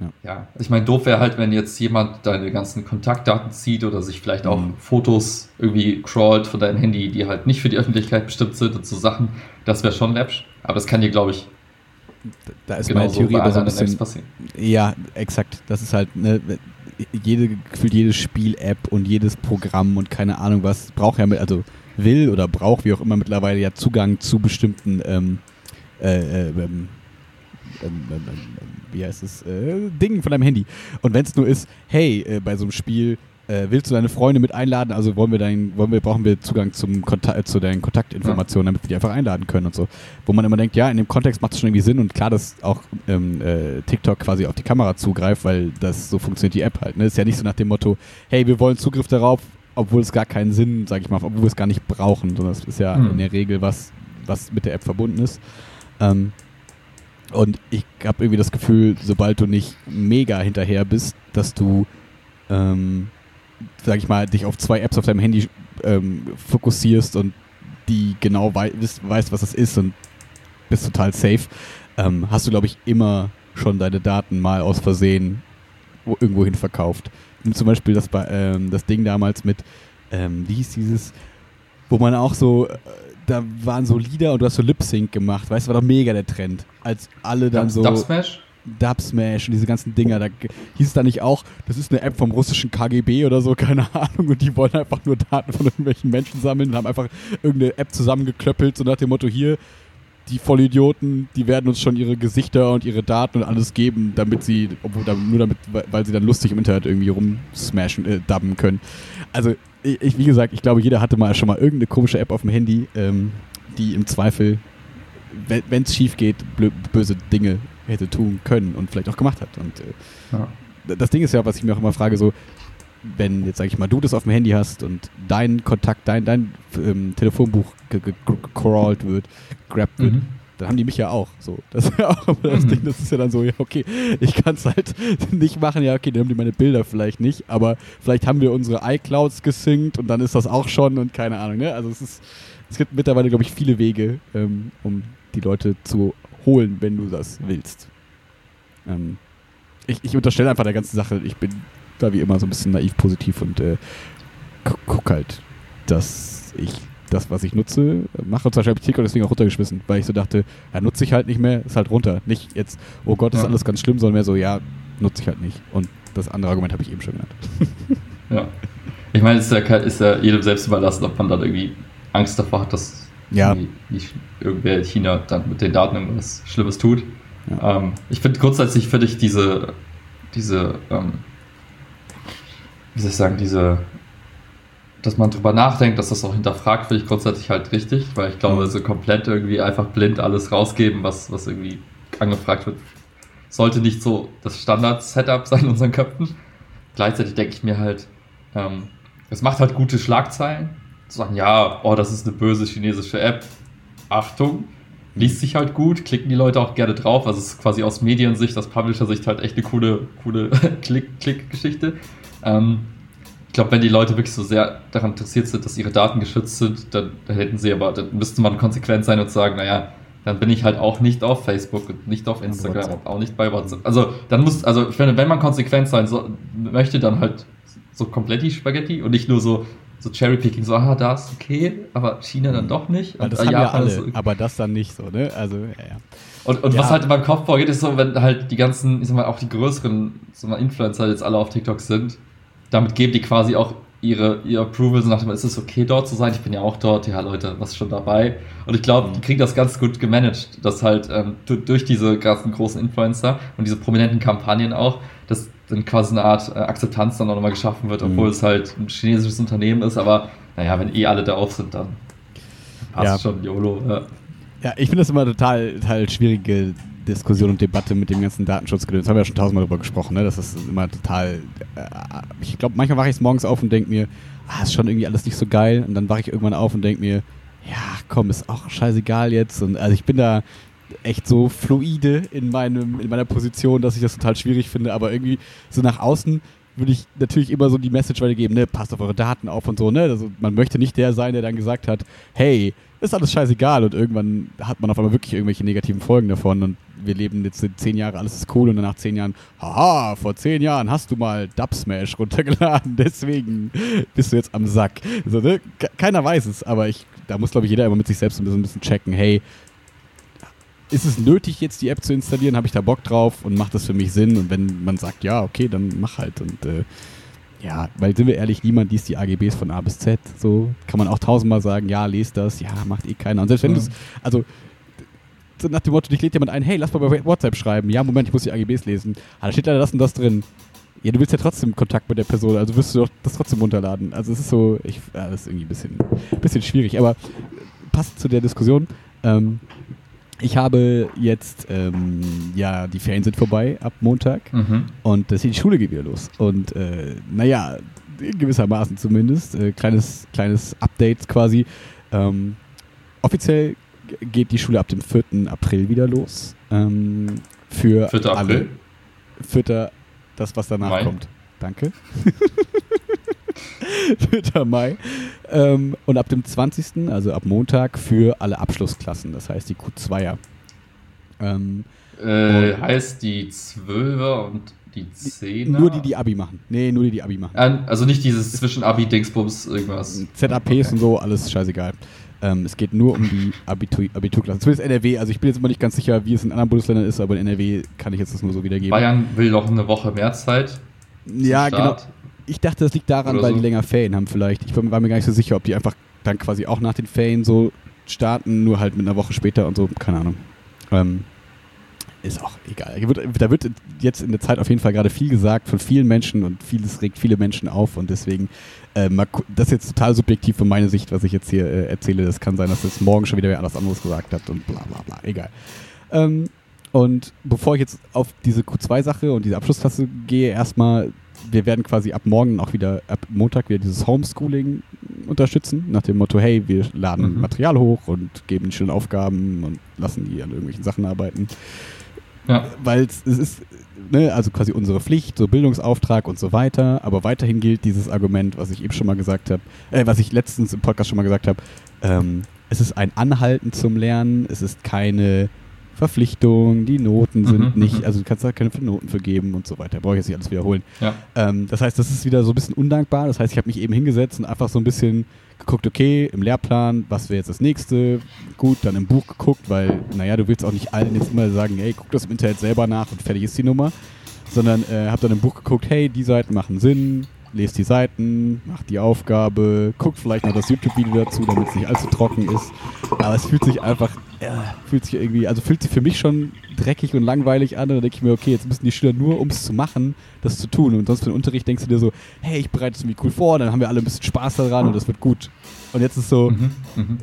Ja, ja. ich meine, doof wäre halt, wenn jetzt jemand deine ganzen Kontaktdaten zieht oder sich vielleicht auch mhm. Fotos irgendwie crawlt von deinem Handy, die halt nicht für die Öffentlichkeit bestimmt sind und so Sachen. Das wäre schon läppsch. Aber das kann dir, glaube ich, da ist meine Theorie aber so ein bisschen. Ja, exakt. Das ist halt, ne, jede, gefühlt jede Spiel-App und jedes Programm und keine Ahnung was braucht ja mit, also will oder braucht, wie auch immer mittlerweile ja Zugang zu bestimmten ähm, äh, äh, ähm, ähm, ähm, wie heißt es, äh, Dingen von deinem Handy. Und wenn es nur ist, hey, äh, bei so einem Spiel äh, willst du deine Freunde mit einladen? Also wollen wir dein, wollen wir, brauchen wir Zugang zum Kontakt, zu deinen Kontaktinformationen, damit wir die einfach einladen können und so. Wo man immer denkt, ja, in dem Kontext macht es schon irgendwie Sinn und klar, dass auch ähm, äh, TikTok quasi auf die Kamera zugreift, weil das so funktioniert die App halt. Ne? Ist ja nicht so nach dem Motto, hey, wir wollen Zugriff darauf, obwohl es gar keinen Sinn, sag ich mal, obwohl wir es gar nicht brauchen, sondern es ist ja mhm. in der Regel was, was mit der App verbunden ist. Ähm, und ich habe irgendwie das Gefühl, sobald du nicht mega hinterher bist, dass du, ähm, sag ich mal, dich auf zwei Apps auf deinem Handy ähm, fokussierst und die genau wei weißt, was das ist und bist total safe, ähm, hast du, glaube ich, immer schon deine Daten mal aus Versehen irgendwo hin verkauft. Und zum Beispiel das, ähm, das Ding damals mit, ähm, wie hieß dieses, wo man auch so äh, da waren so Lieder und du hast so Lip-Sync gemacht. Weißt du, war doch mega der Trend. Als alle dann so. Dubsmash? Und diese ganzen Dinger. Da hieß es da nicht auch, das ist eine App vom russischen KGB oder so, (laughs) keine Ahnung. Und die wollen einfach nur Daten von irgendwelchen Menschen sammeln und haben einfach irgendeine App zusammengeklöppelt, so nach dem Motto: hier, die Vollidioten, die werden uns schon ihre Gesichter und ihre Daten und alles geben, damit sie, obwohl, nur damit, weil sie dann lustig im Internet irgendwie rumsmashen, äh, dubben können. Also ich, wie gesagt, ich glaube, jeder hatte mal schon mal irgendeine komische App auf dem Handy, ähm, die im Zweifel, wenn es schief geht, böse Dinge hätte tun können und vielleicht auch gemacht hat. Und äh, ja. das Ding ist ja, was ich mir auch immer frage, so, wenn jetzt, sag ich mal, du das auf dem Handy hast und dein Kontakt, dein, dein ähm, Telefonbuch gecrawlt wird, grabbed wird, mhm dann haben die mich ja auch. So, das ist ja auch das mhm. Ding, das ist ja dann so, ja, okay, ich kann es halt (laughs) nicht machen, ja, okay, dann haben die meine Bilder vielleicht nicht, aber vielleicht haben wir unsere iClouds gesynkt und dann ist das auch schon und keine Ahnung, ne? Also es ist, es gibt mittlerweile, glaube ich, viele Wege, ähm, um die Leute zu holen, wenn du das willst. Ähm, ich, ich unterstelle einfach der ganzen Sache, ich bin da wie immer so ein bisschen naiv positiv und äh, guck halt, dass ich das, was ich nutze, mache. Zum Beispiel habe ich TikTok deswegen auch runtergeschmissen, weil ich so dachte, ja, nutze ich halt nicht mehr, ist halt runter. Nicht jetzt, oh Gott, ist ja. alles ganz schlimm, sondern mehr so, ja, nutze ich halt nicht. Und das andere Argument habe ich eben schon genannt. ja. Ich meine, es ist ja, ist ja jedem selbst überlassen, ob man dann irgendwie Angst davor hat, dass ja. irgendwer in China dann mit den Daten irgendwas Schlimmes tut. Ja. Ähm, ich finde grundsätzlich finde ich diese, diese, ähm, wie soll ich sagen, diese dass man drüber nachdenkt, dass das auch hinterfragt, finde ich grundsätzlich halt richtig, weil ich glaube, mhm. so komplett irgendwie einfach blind alles rausgeben, was, was irgendwie angefragt wird, sollte nicht so das Standard-Setup sein in unseren Köpfen. Gleichzeitig denke ich mir halt, ähm, es macht halt gute Schlagzeilen. Zu sagen, ja, oh, das ist eine böse chinesische App. Achtung, liest sich halt gut, klicken die Leute auch gerne drauf. Also es ist quasi aus Mediensicht, aus Publisher-Sicht halt echt eine coole, coole (laughs) Klick-Klick-Geschichte. Ähm, ich glaube, wenn die Leute wirklich so sehr daran interessiert sind, dass ihre Daten geschützt sind, dann, dann hätten sie aber, dann müsste man konsequent sein und sagen, naja, dann bin ich halt auch nicht auf Facebook und nicht auf Instagram und auch nicht bei WhatsApp. Also dann muss, also ich finde, wenn man konsequent sein so, möchte, dann halt so komplett die Spaghetti und nicht nur so, so Cherrypicking, so, ah, da ist okay, aber China dann doch nicht. Ja, das haben ja alle, so, aber das dann nicht so, ne? Also, ja, ja. Und, und ja. was halt in meinem Kopf vorgeht, ist so, wenn halt die ganzen, ich sag mal, auch die größeren so mal Influencer jetzt alle auf TikTok sind, damit geben die quasi auch ihre, ihr Approval, so nach dem, ist es okay dort zu sein? Ich bin ja auch dort, ja Leute, was ist schon dabei? Und ich glaube, die kriegen das ganz gut gemanagt, dass halt ähm, durch diese ganzen großen Influencer und diese prominenten Kampagnen auch, dass dann quasi eine Art äh, Akzeptanz dann auch nochmal geschaffen wird, obwohl mhm. es halt ein chinesisches Unternehmen ist, aber naja, wenn eh alle da auf sind, dann passt ja. schon YOLO. Ja, ja ich finde das immer total, total schwierige Diskussion und Debatte mit dem ganzen Datenschutzgedöns. Das haben wir ja schon tausendmal darüber gesprochen, ne? Das ist immer total. Äh, ich glaube, manchmal wache ich morgens auf und denke mir, ah, ist schon irgendwie alles nicht so geil. Und dann wache ich irgendwann auf und denke mir, ja, komm, ist auch scheißegal jetzt. Und also ich bin da echt so fluide in, meinem, in meiner Position, dass ich das total schwierig finde. Aber irgendwie so nach außen würde ich natürlich immer so die Message weitergeben, ne, passt auf eure Daten auf und so, ne? Also man möchte nicht der sein, der dann gesagt hat, hey, ist alles scheißegal und irgendwann hat man auf einmal wirklich irgendwelche negativen Folgen davon und wir leben jetzt zehn Jahre, alles ist cool und dann nach zehn Jahren, haha, vor zehn Jahren hast du mal Dubsmash runtergeladen, (laughs) deswegen bist du jetzt am Sack. So, ne? Keiner weiß es, aber ich, da muss, glaube ich, jeder immer mit sich selbst ein ein bisschen checken, hey, ist es nötig, jetzt die App zu installieren? Habe ich da Bock drauf und macht das für mich Sinn? Und wenn man sagt, ja, okay, dann mach halt. Und äh, ja, weil sind wir ehrlich, niemand liest die AGBs von A bis Z. So kann man auch tausendmal sagen, ja, lest das, ja, macht eh keiner. Und selbst wenn ja. du es, also so nach dem Motto, dich lädt jemand ein, hey, lass mal bei WhatsApp schreiben. Ja, Moment, ich muss die AGBs lesen. Ah, da steht leider das und das drin. Ja, du willst ja trotzdem Kontakt mit der Person, also wirst du doch das trotzdem runterladen. Also es ist so, ich, ja, das ist irgendwie ein bisschen, bisschen schwierig, aber passt zu der Diskussion. Ähm, ich habe jetzt, ähm, ja, die Ferien sind vorbei ab Montag mhm. und das die Schule geht wieder los. Und äh, naja, gewissermaßen zumindest, äh, kleines, kleines Update quasi. Ähm, offiziell geht die Schule ab dem 4. April wieder los. Ähm, für 4. alle. 4. das, was danach Mai. kommt. Danke. (laughs) (laughs) 4. Mai. Ähm, und ab dem 20., also ab Montag, für alle Abschlussklassen, das heißt die Q2er. Ähm, äh, heißt die 12er und die 10er? Nur die, die Abi machen. Nee, nur die, die Abi machen. Also nicht dieses zwischen Abi-Dingsbums irgendwas. ZAPs okay. und so, alles scheißegal. Ähm, es geht nur um die Abitur Abiturklassen. Zumindest NRW. Also ich bin jetzt immer nicht ganz sicher, wie es in anderen Bundesländern ist, aber in NRW kann ich jetzt das nur so wiedergeben. Bayern will noch eine Woche mehr Zeit. Ja, genau ich dachte, das liegt daran, Oder weil so. die länger Ferien haben vielleicht. Ich war mir gar nicht so sicher, ob die einfach dann quasi auch nach den Ferien so starten, nur halt mit einer Woche später und so. Keine Ahnung. Ähm, ist auch egal. Da wird jetzt in der Zeit auf jeden Fall gerade viel gesagt von vielen Menschen und vieles regt viele Menschen auf und deswegen, äh, das ist jetzt total subjektiv von meiner Sicht, was ich jetzt hier äh, erzähle. Das kann sein, dass das morgen schon wieder wer anders anderes gesagt hat und bla bla bla. Egal. Ähm, und bevor ich jetzt auf diese Q2-Sache und diese Abschlussklasse gehe, erstmal wir werden quasi ab morgen auch wieder, ab Montag wieder dieses Homeschooling unterstützen, nach dem Motto, hey, wir laden mhm. Material hoch und geben ihnen schöne Aufgaben und lassen die an irgendwelchen Sachen arbeiten. Ja. Weil es ist, ne, also quasi unsere Pflicht, so Bildungsauftrag und so weiter, aber weiterhin gilt dieses Argument, was ich eben schon mal gesagt habe, äh, was ich letztens im Podcast schon mal gesagt habe, ähm, es ist ein Anhalten zum Lernen, es ist keine Verpflichtungen, die Noten sind mhm, nicht, mhm. also du kannst da keine Noten für geben und so weiter. Brauche ich jetzt nicht alles wiederholen. Ja. Ähm, das heißt, das ist wieder so ein bisschen undankbar. Das heißt, ich habe mich eben hingesetzt und einfach so ein bisschen geguckt, okay, im Lehrplan, was wäre jetzt das nächste? Gut, dann im Buch geguckt, weil, naja, du willst auch nicht allen jetzt immer sagen, hey, guck das im Internet selber nach und fertig ist die Nummer. Sondern äh, habe dann im Buch geguckt, hey, die Seiten machen Sinn, lest die Seiten, macht die Aufgabe, guckt vielleicht noch das YouTube-Video dazu, damit es nicht allzu trocken ist. Aber es fühlt sich einfach, ja, fühlt sich irgendwie, also fühlt sich für mich schon dreckig und langweilig an. Und dann denke ich mir, okay, jetzt müssen die Schüler nur, um es zu machen, das zu tun. Und sonst für den Unterricht denkst du dir so, hey, ich bereite es irgendwie cool vor, dann haben wir alle ein bisschen Spaß daran und das wird gut. Und jetzt ist so, mhm, mhm.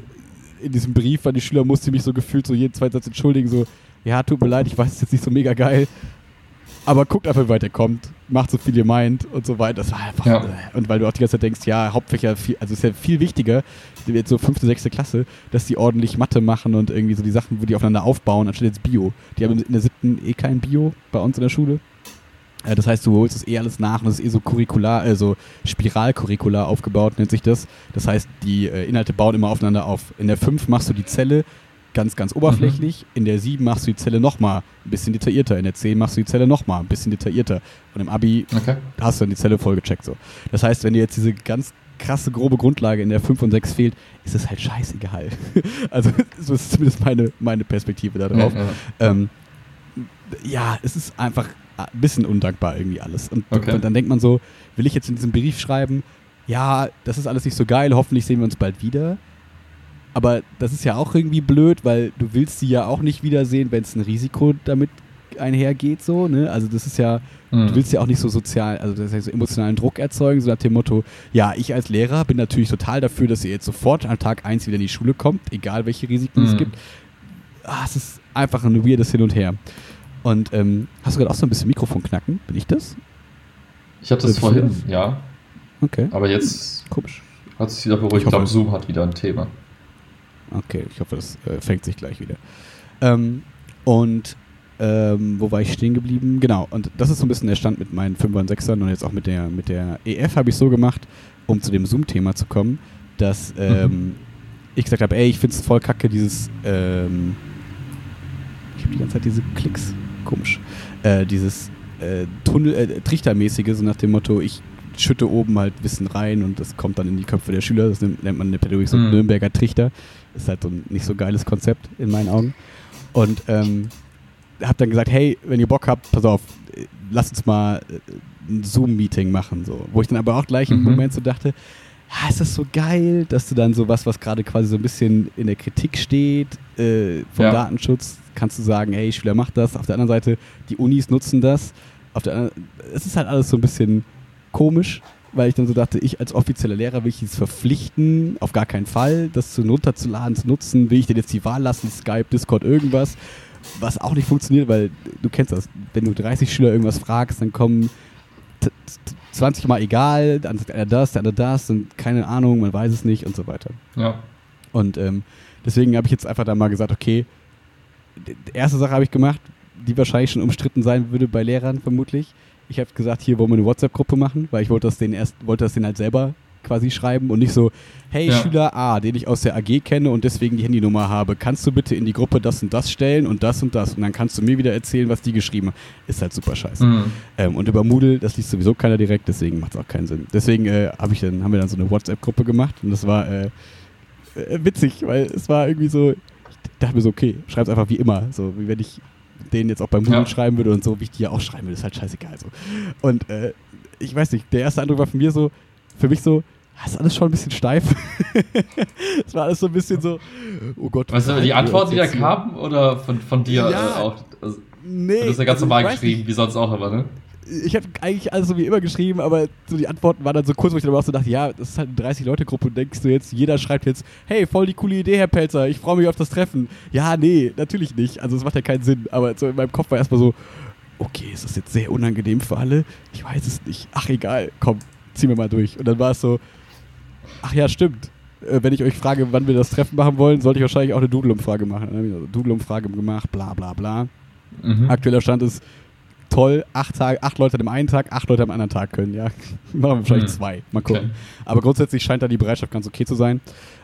in diesem Brief an die Schüler musste ich mich so gefühlt so jeden zweiten Satz entschuldigen, so, ja, tut mir leid, ich weiß es jetzt nicht so mega geil, aber guckt einfach, wie weit er kommt, macht so viel ihr meint und so weiter. Das war einfach. Ja. Äh, und weil du auch die ganze Zeit denkst, ja, Hauptfächer, viel, also ist ja viel wichtiger, jetzt so fünfte, sechste Klasse, dass die ordentlich Mathe machen und irgendwie so die Sachen, wo die aufeinander aufbauen, anstatt jetzt Bio. Die haben in der siebten eh kein Bio bei uns in der Schule. Äh, das heißt, du holst es eh alles nach und es ist eh so curricular, also spiralcurricular aufgebaut, nennt sich das. Das heißt, die äh, Inhalte bauen immer aufeinander auf. In der 5 machst du die Zelle, ganz, ganz oberflächlich. Mhm. In der 7 machst du die Zelle nochmal ein bisschen detaillierter. In der 10 machst du die Zelle nochmal ein bisschen detaillierter. Und im Abi okay. hast du dann die Zelle voll gecheckt. So. Das heißt, wenn dir jetzt diese ganz krasse, grobe Grundlage in der 5 und 6 fehlt, ist es halt scheißegal. (laughs) also, so ist zumindest meine, meine Perspektive darauf. Ja, ja. Ähm, ja, es ist einfach ein bisschen undankbar irgendwie alles. Und, okay. und dann denkt man so, will ich jetzt in diesem Brief schreiben, ja, das ist alles nicht so geil, hoffentlich sehen wir uns bald wieder. Aber das ist ja auch irgendwie blöd, weil du willst sie ja auch nicht wiedersehen, wenn es ein Risiko damit einhergeht, so, ne? Also das ist ja, mhm. du willst ja auch nicht so sozial, also das heißt so emotionalen Druck erzeugen, so nach dem Motto, ja, ich als Lehrer bin natürlich total dafür, dass ihr jetzt sofort an Tag 1 wieder in die Schule kommt, egal welche Risiken mhm. es gibt. Ah, es ist einfach ein weirdes Hin und Her. Und ähm, hast du gerade auch so ein bisschen Mikrofon knacken? Bin ich das? Ich hatte das vorhin, ja. Okay. Aber jetzt Komisch. hat sich wieder beruhigt. Ich, ich glaube, Zoom hat wieder ein Thema. Okay, ich hoffe, das äh, fängt sich gleich wieder. Ähm, und ähm, wo war ich stehen geblieben? Genau, und das ist so ein bisschen der Stand mit meinen 5 und 6ern und jetzt auch mit der, mit der EF habe ich so gemacht, um zu dem Zoom-Thema zu kommen, dass ähm, mhm. ich gesagt habe, ey, ich finde es voll kacke, dieses, ähm, ich habe die ganze Zeit diese Klicks. Komisch. Äh, dieses äh, Tunnel, äh, Trichtermäßige, so nach dem Motto, ich schütte oben halt Wissen rein und das kommt dann in die Köpfe der Schüler. Das nennt man in der Pädagogik so Mhm. Nürnberger Trichter. Ist halt so ein nicht so geiles Konzept in meinen Augen. Und ähm, hab dann gesagt, hey, wenn ihr Bock habt, pass auf, lasst uns mal äh, ein Zoom-Meeting machen. So. Wo ich dann aber auch gleich im Mhm. Moment so dachte, ah, ist das so geil, dass du dann sowas, was gerade quasi so ein bisschen in der Kritik steht, äh, vom Ja. Datenschutz, kannst du sagen, hey, Schüler, macht das. Auf der anderen Seite, die Unis nutzen das. Auf der anderen, es ist halt alles so ein bisschen komisch, weil ich dann so dachte, ich als offizieller Lehrer will ich jetzt verpflichten, auf gar keinen Fall, das zu runterzuladen, zu nutzen. Will ich denn jetzt die Wahl lassen, Skype, Discord, irgendwas? Was auch nicht funktioniert, weil du kennst das. Wenn du 30 Schüler irgendwas fragst, dann kommen t- t- 20 Mal egal, dann sagt einer das, der andere das und keine Ahnung, man weiß es nicht und so weiter. Ja. Und ähm, deswegen habe ich jetzt einfach da mal gesagt, okay, die erste Sache habe ich gemacht, die wahrscheinlich schon umstritten sein würde bei Lehrern vermutlich. Ich habe gesagt, hier wollen wir eine WhatsApp-Gruppe machen, weil ich wollte das denen erst, wollte das denen halt selber quasi schreiben und nicht so, hey Ja. Schüler A, den ich aus der AG kenne und deswegen die Handynummer habe, kannst du bitte in die Gruppe das und das stellen und das und das und dann kannst du mir wieder erzählen, was die geschrieben haben. Ist halt super scheiße. Mhm. Ähm, und über Moodle, das liest sowieso keiner direkt, deswegen macht es auch keinen Sinn. Deswegen äh, hab ich dann, haben wir dann so eine WhatsApp-Gruppe gemacht und das war äh, äh, witzig, weil es war irgendwie so, ich dachte mir so, okay, schreib's einfach wie immer, so wie wenn ich denen jetzt auch bei Moodle Ja. schreiben würde und so, wie ich die ja auch schreiben würde, ist halt scheißegal so. Und äh, ich weiß nicht, der erste Eindruck war von mir so, für mich so, das ist alles schon ein bisschen steif. (laughs) Es war alles so ein bisschen so, oh Gott. Weißt du, die uns die da kamen oder von, von dir Ja. äh, auch? Also, Nee. du hast ja ganz also normal weiß nicht. geschrieben, wie sonst auch immer, ne? Ich habe eigentlich alles so wie immer geschrieben, aber so die Antworten waren dann so kurz, wo ich dann auch so dachte, ja, das ist halt eine 30-Leute-Gruppe und denkst du jetzt, jeder schreibt jetzt, hey, voll die coole Idee, Herr Pelzer, ich freue mich auf das Treffen. Ja, nee, natürlich nicht. Also es macht ja keinen Sinn. Aber so in meinem Kopf war erstmal so, okay, ist das jetzt sehr unangenehm für alle? Ich weiß es nicht. Ach egal, komm, ziehen wir mal durch. Und dann war es so, ach ja, stimmt. Äh, Wenn ich euch frage, wann wir das Treffen machen wollen, sollte ich wahrscheinlich auch eine Doodle-Umfrage machen. Dann habe ich eine Doodle-Umfrage gemacht, bla bla bla. Mhm. Aktueller Stand ist toll, acht, Tage, acht Leute an dem einen Tag, acht Leute am anderen Tag können, ja. (laughs) Machen wir vielleicht Hm. zwei. Mal gucken. Okay. Aber grundsätzlich scheint da die Bereitschaft ganz okay zu sein.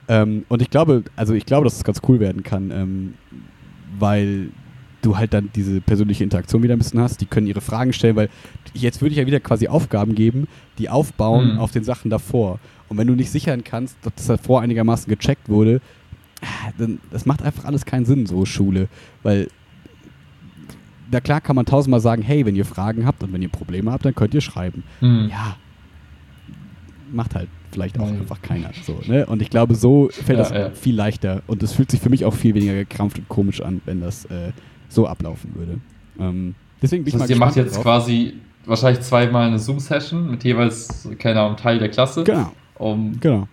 Ähm, und ich glaube, also ich glaube, dass es ganz cool werden kann, ähm, weil du halt dann diese persönliche Interaktion wieder ein bisschen hast. Die können ihre Fragen stellen, weil jetzt würde ich ja wieder quasi Aufgaben geben, die aufbauen Hm. auf den Sachen davor. Und wenn du nicht sichern kannst, ob das davor einigermaßen gecheckt wurde, ah, dann das macht einfach alles keinen Sinn, so Schule. Weil na klar kann man tausendmal sagen, hey, wenn ihr Fragen habt und wenn ihr Probleme habt, dann könnt ihr schreiben. Mhm. Ja, macht halt vielleicht auch Mhm. einfach keiner. So, ne? Und ich glaube, so fällt Ja, das ja. viel leichter und es fühlt sich für mich auch viel weniger gekrampft und komisch an, wenn das äh, so ablaufen würde. Ähm, deswegen bin ich Das mal heißt, ihr macht jetzt drauf. quasi wahrscheinlich zweimal eine Zoom-Session mit jeweils, keine Ahnung, Teil der Klasse. Genau, Um, genau.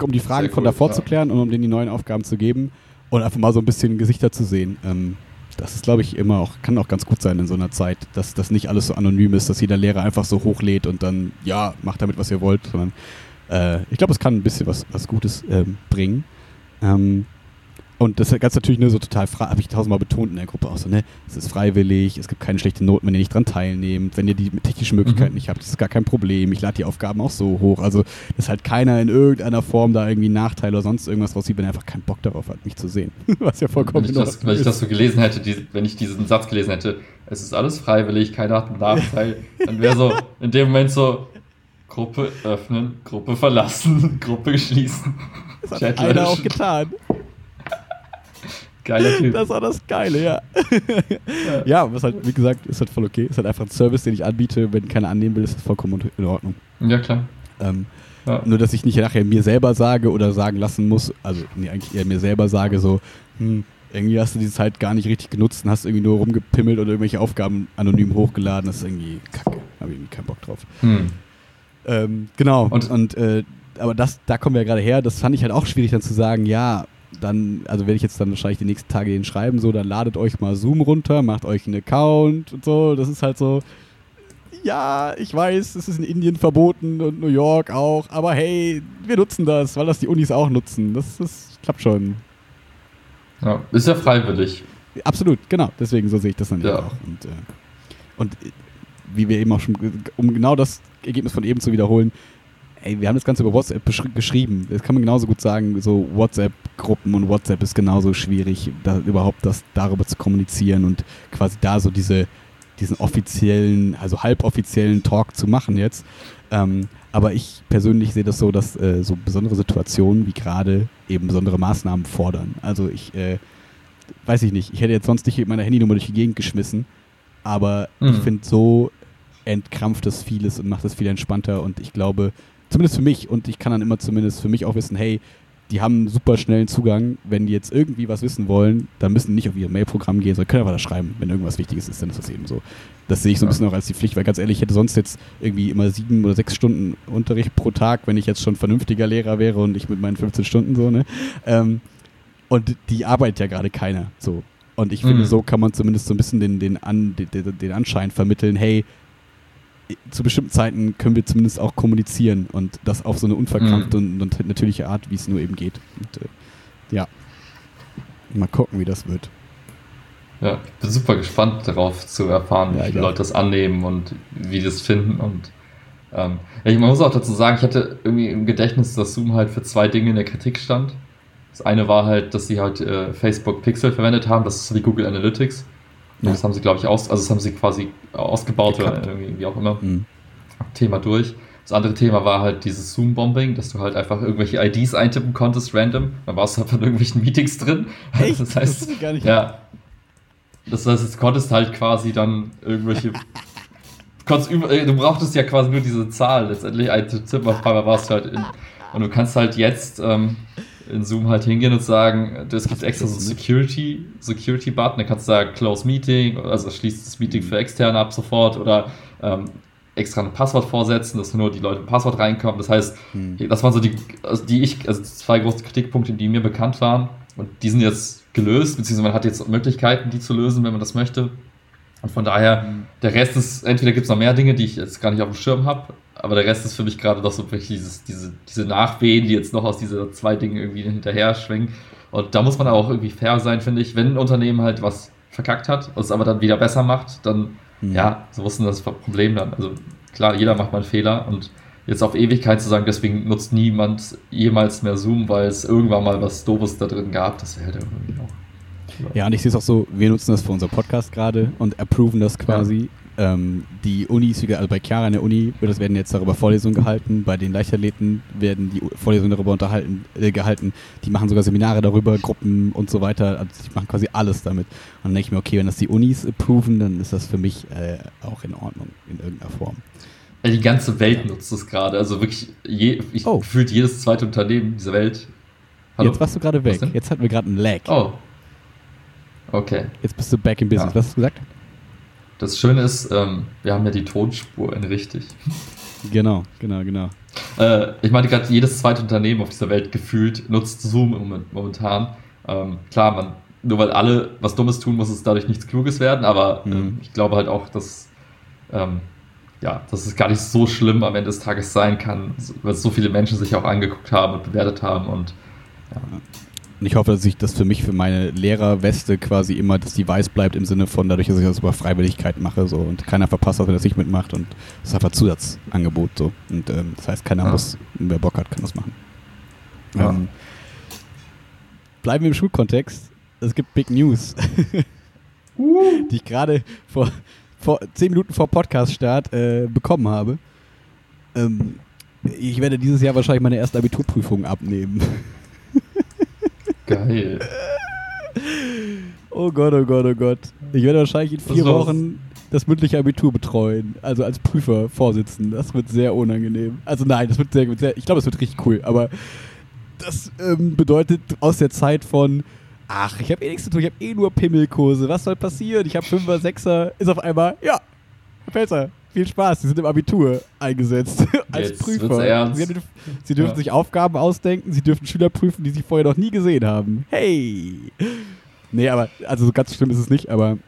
Um die Fragen Sehr von cool, davor ja. zu klären und um denen die neuen Aufgaben zu geben und einfach mal so ein bisschen Gesichter zu sehen. Ähm, das ist, glaube ich, immer auch, kann auch ganz gut sein in so einer Zeit, dass das nicht alles so anonym ist, dass jeder Lehrer einfach so hochlädt und dann, ja, macht damit, was ihr wollt, sondern äh, ich glaube, es kann ein bisschen was, was Gutes ähm, bringen. Ähm, und das ist ganz natürlich nur so total frei, habe ich tausendmal betont in der Gruppe auch so, ne? Es ist freiwillig, es gibt keine schlechten Noten, wenn ihr nicht dran teilnehmt, wenn ihr die technischen Möglichkeiten Mhm. nicht habt, das ist gar kein Problem. Ich lade die Aufgaben auch so hoch. Also, dass halt keiner in irgendeiner Form da irgendwie Nachteil oder sonst irgendwas raussieht, wenn er einfach keinen Bock darauf hat, mich zu sehen. (laughs) Was ja vollkommen wenn, ich das, wenn ich das so gelesen hätte, die, wenn ich diesen Satz gelesen hätte, es ist alles freiwillig, keiner hat einen Nachteil, dann wäre so in dem Moment so Gruppe öffnen, Gruppe verlassen, (laughs) Gruppe schließen. Das hat einer auch getan. Geiler Typ. Das war das Geile, ja. ja, was halt, wie gesagt, ist halt voll okay. Ist halt einfach ein Service, den ich anbiete. Wenn keiner annehmen will, ist das vollkommen in Ordnung. ja, klar. Ähm, Ja. Nur, dass ich nicht nachher mir selber sage oder sagen lassen muss, also nee, eigentlich eher mir selber sage, so, hm, irgendwie hast du die Zeit gar nicht richtig genutzt und hast irgendwie nur rumgepimmelt oder irgendwelche Aufgaben anonym hochgeladen. Das ist irgendwie kacke. Habe ich irgendwie keinen Bock drauf. Hm. Ähm, genau. Und- Und, äh, aber das, da kommen wir ja gerade her. Das fand ich halt auch schwierig, dann zu sagen, ja, dann, also werde ich jetzt dann wahrscheinlich die nächsten Tage den schreiben, so, dann ladet euch mal Zoom runter, macht euch einen Account und so. Das ist halt so, ja, ich weiß, es ist in Indien verboten und New York auch, aber hey, wir nutzen das, weil das die Unis auch nutzen. Das, das klappt schon. Ja, ist ja freiwillig. Absolut, genau. Deswegen so sehe ich das dann Ja. auch. Und, äh, und äh, wie wir eben auch schon, um genau das Ergebnis von eben zu wiederholen, ey, wir haben das Ganze über WhatsApp geschrieben. Das kann man genauso gut sagen, so WhatsApp-Gruppen und WhatsApp ist genauso schwierig, da überhaupt das darüber zu kommunizieren und quasi da so diese, diesen offiziellen, also halboffiziellen Talk zu machen jetzt. Ähm, aber ich persönlich sehe das so, dass äh, so besondere Situationen wie gerade eben besondere Maßnahmen fordern. Also ich äh, weiß ich nicht, ich hätte jetzt sonst nicht meine Handynummer durch die Gegend geschmissen, aber mhm. ich finde so entkrampft das vieles und macht es viel entspannter und ich glaube, zumindest für mich und ich kann dann immer zumindest für mich auch wissen, hey, die haben super schnellen Zugang. Wenn die jetzt irgendwie was wissen wollen, dann müssen die nicht auf ihr Mailprogramm gehen, sondern können einfach da schreiben. Wenn irgendwas Wichtiges ist, dann ist das eben so. Das sehe ich so ein bisschen auch als die Pflicht, weil ganz ehrlich, ich hätte sonst jetzt irgendwie immer sieben oder sechs Stunden Unterricht pro Tag, wenn ich jetzt schon vernünftiger Lehrer wäre und ich mit meinen 15 Stunden so, ne? Ähm, und die arbeitet ja gerade keiner. So. Und ich finde, mhm. so kann man zumindest so ein bisschen den, den, An, den, den Anschein vermitteln, hey, zu bestimmten Zeiten können wir zumindest auch kommunizieren und das auf so eine unverkrampfte mhm. und, und, natürliche Art, wie es nur eben geht. Und, äh, ja, mal gucken, wie das wird. Ja, ich bin super gespannt darauf zu erfahren, ja, wie viele Leute das annehmen und wie das finden. Und ähm, ja, man muss auch dazu sagen, ich hatte irgendwie im Gedächtnis, dass Zoom halt für zwei Dinge in der Kritik stand. Das eine war halt, dass sie halt äh, Facebook Pixel verwendet haben, das ist so wie Google Analytics. Ja. Das haben sie, glaube ich, aus, also das haben sie quasi ausgebaut oder irgendwie, wie auch immer. Mhm. Thema durch. Das andere Thema war halt dieses Zoom-Bombing, dass du halt einfach irgendwelche IDs eintippen konntest, random. Dann warst du halt in irgendwelchen Meetings drin. Echt? (laughs) Das heißt, das gar nicht ja. Das heißt, du konntest halt quasi dann irgendwelche. (laughs) Über, du brauchtest ja quasi nur diese Zahl letztendlich einzutippen, auf einmal warst du halt in. Und du kannst halt jetzt ähm, in Zoom halt hingehen und sagen, es gibt extra so Security, Security Button, da kannst du sagen Close Meeting, also schließt das Meeting für Externe ab sofort oder ähm, extra ein Passwort vorsetzen, dass nur die Leute ein Passwort reinkommen. Das heißt, hm. das waren so die, also die ich, also zwei große Kritikpunkte, die mir bekannt waren und die sind jetzt gelöst, beziehungsweise man hat jetzt Möglichkeiten, die zu lösen, wenn man das möchte. Und von daher, hm. der Rest ist, entweder gibt es noch mehr Dinge, die ich jetzt gar nicht auf dem Schirm habe, aber der Rest ist für mich gerade doch so wirklich dieses, diese, diese Nachwehen, die jetzt noch aus diesen zwei Dingen irgendwie hinterher schwingen. Und da muss man auch irgendwie fair sein, finde ich. Wenn ein Unternehmen halt was verkackt hat und es aber dann wieder besser macht, dann, mhm. ja, so wussten das Problem dann. Also klar, jeder macht mal einen Fehler und jetzt auf Ewigkeit zu sagen, deswegen nutzt niemand jemals mehr Zoom, weil es irgendwann mal was Doofes da drin gab, das wäre halt irgendwie auch. Ja, und ich sehe es auch so, wir nutzen das für unser Podcast gerade und approven das quasi. Ähm, die Unis, also bei Chiara in der Uni, das werden jetzt darüber Vorlesungen gehalten, bei den Leichtathleten werden die Vorlesungen darüber unterhalten, äh, gehalten, die machen sogar Seminare darüber, Gruppen und so weiter, also die machen quasi alles damit. Und dann denke ich mir, okay, wenn das die Unis approven, dann ist das für mich äh, auch in Ordnung, in irgendeiner Form. Die ganze Welt nutzt es gerade, also wirklich, je, ich, oh. gefühlt jedes zweite Unternehmen dieser Welt. Hallo? Jetzt warst du gerade weg, jetzt hatten wir gerade einen Lag. Oh. Okay. Jetzt bist du back in business, ja. was hast du gesagt? Das Schöne ist, ähm, wir haben ja die Tonspur in richtig. Genau, genau, genau. Äh, ich meine gerade, jedes zweite Unternehmen auf dieser Welt gefühlt nutzt Zoom momentan. Ähm, klar, man, nur weil alle was Dummes tun, muss es dadurch nichts Kluges werden, aber mhm. ähm, ich glaube halt auch, dass, ähm, ja, dass es gar nicht so schlimm am Ende des Tages sein kann, weil so viele Menschen sich auch angeguckt haben und bewertet haben und ja. Und ich hoffe, dass ich das für mich, für meine Lehrerweste quasi immer, dass die weiß bleibt im Sinne von dadurch, dass ich das über Freiwilligkeit mache so und keiner verpasst, wenn das nicht mitmacht und das ist einfach Zusatzangebot so. Und ähm, das heißt, keiner ja. muss, wer Bock hat, kann das machen. Ja. Ähm, bleiben wir im Schulkontext. Es gibt Big News, (laughs) uh. die ich gerade vor, vor zehn Minuten vor Podcast-Start äh, bekommen habe. Ähm, ich werde dieses Jahr wahrscheinlich meine erste Abiturprüfung abnehmen. (laughs) Geil. Oh Gott, oh Gott, oh Gott. Ich werde wahrscheinlich in vier Wochen das mündliche Abitur betreuen. Also als Prüfer vorsitzen. Das wird sehr unangenehm. Also nein, das wird sehr, sehr ich glaube, es wird richtig cool. Aber das ähm, bedeutet aus der Zeit von ach, ich habe eh nichts zu tun, ich habe eh nur Pimmelkurse. Was soll passieren? Ich habe Fünfer, Sechser, ist auf einmal, ja, Herr Pelzer, viel Spaß. Sie sind im Abitur eingesetzt (laughs) als Jetzt Prüfer. Sie, haben, sie, dürfen ja. sich Aufgaben ausdenken, sie dürfen Schüler prüfen, die sie vorher noch nie gesehen haben. Hey! Nee, aber, also so ganz schlimm ist es nicht, aber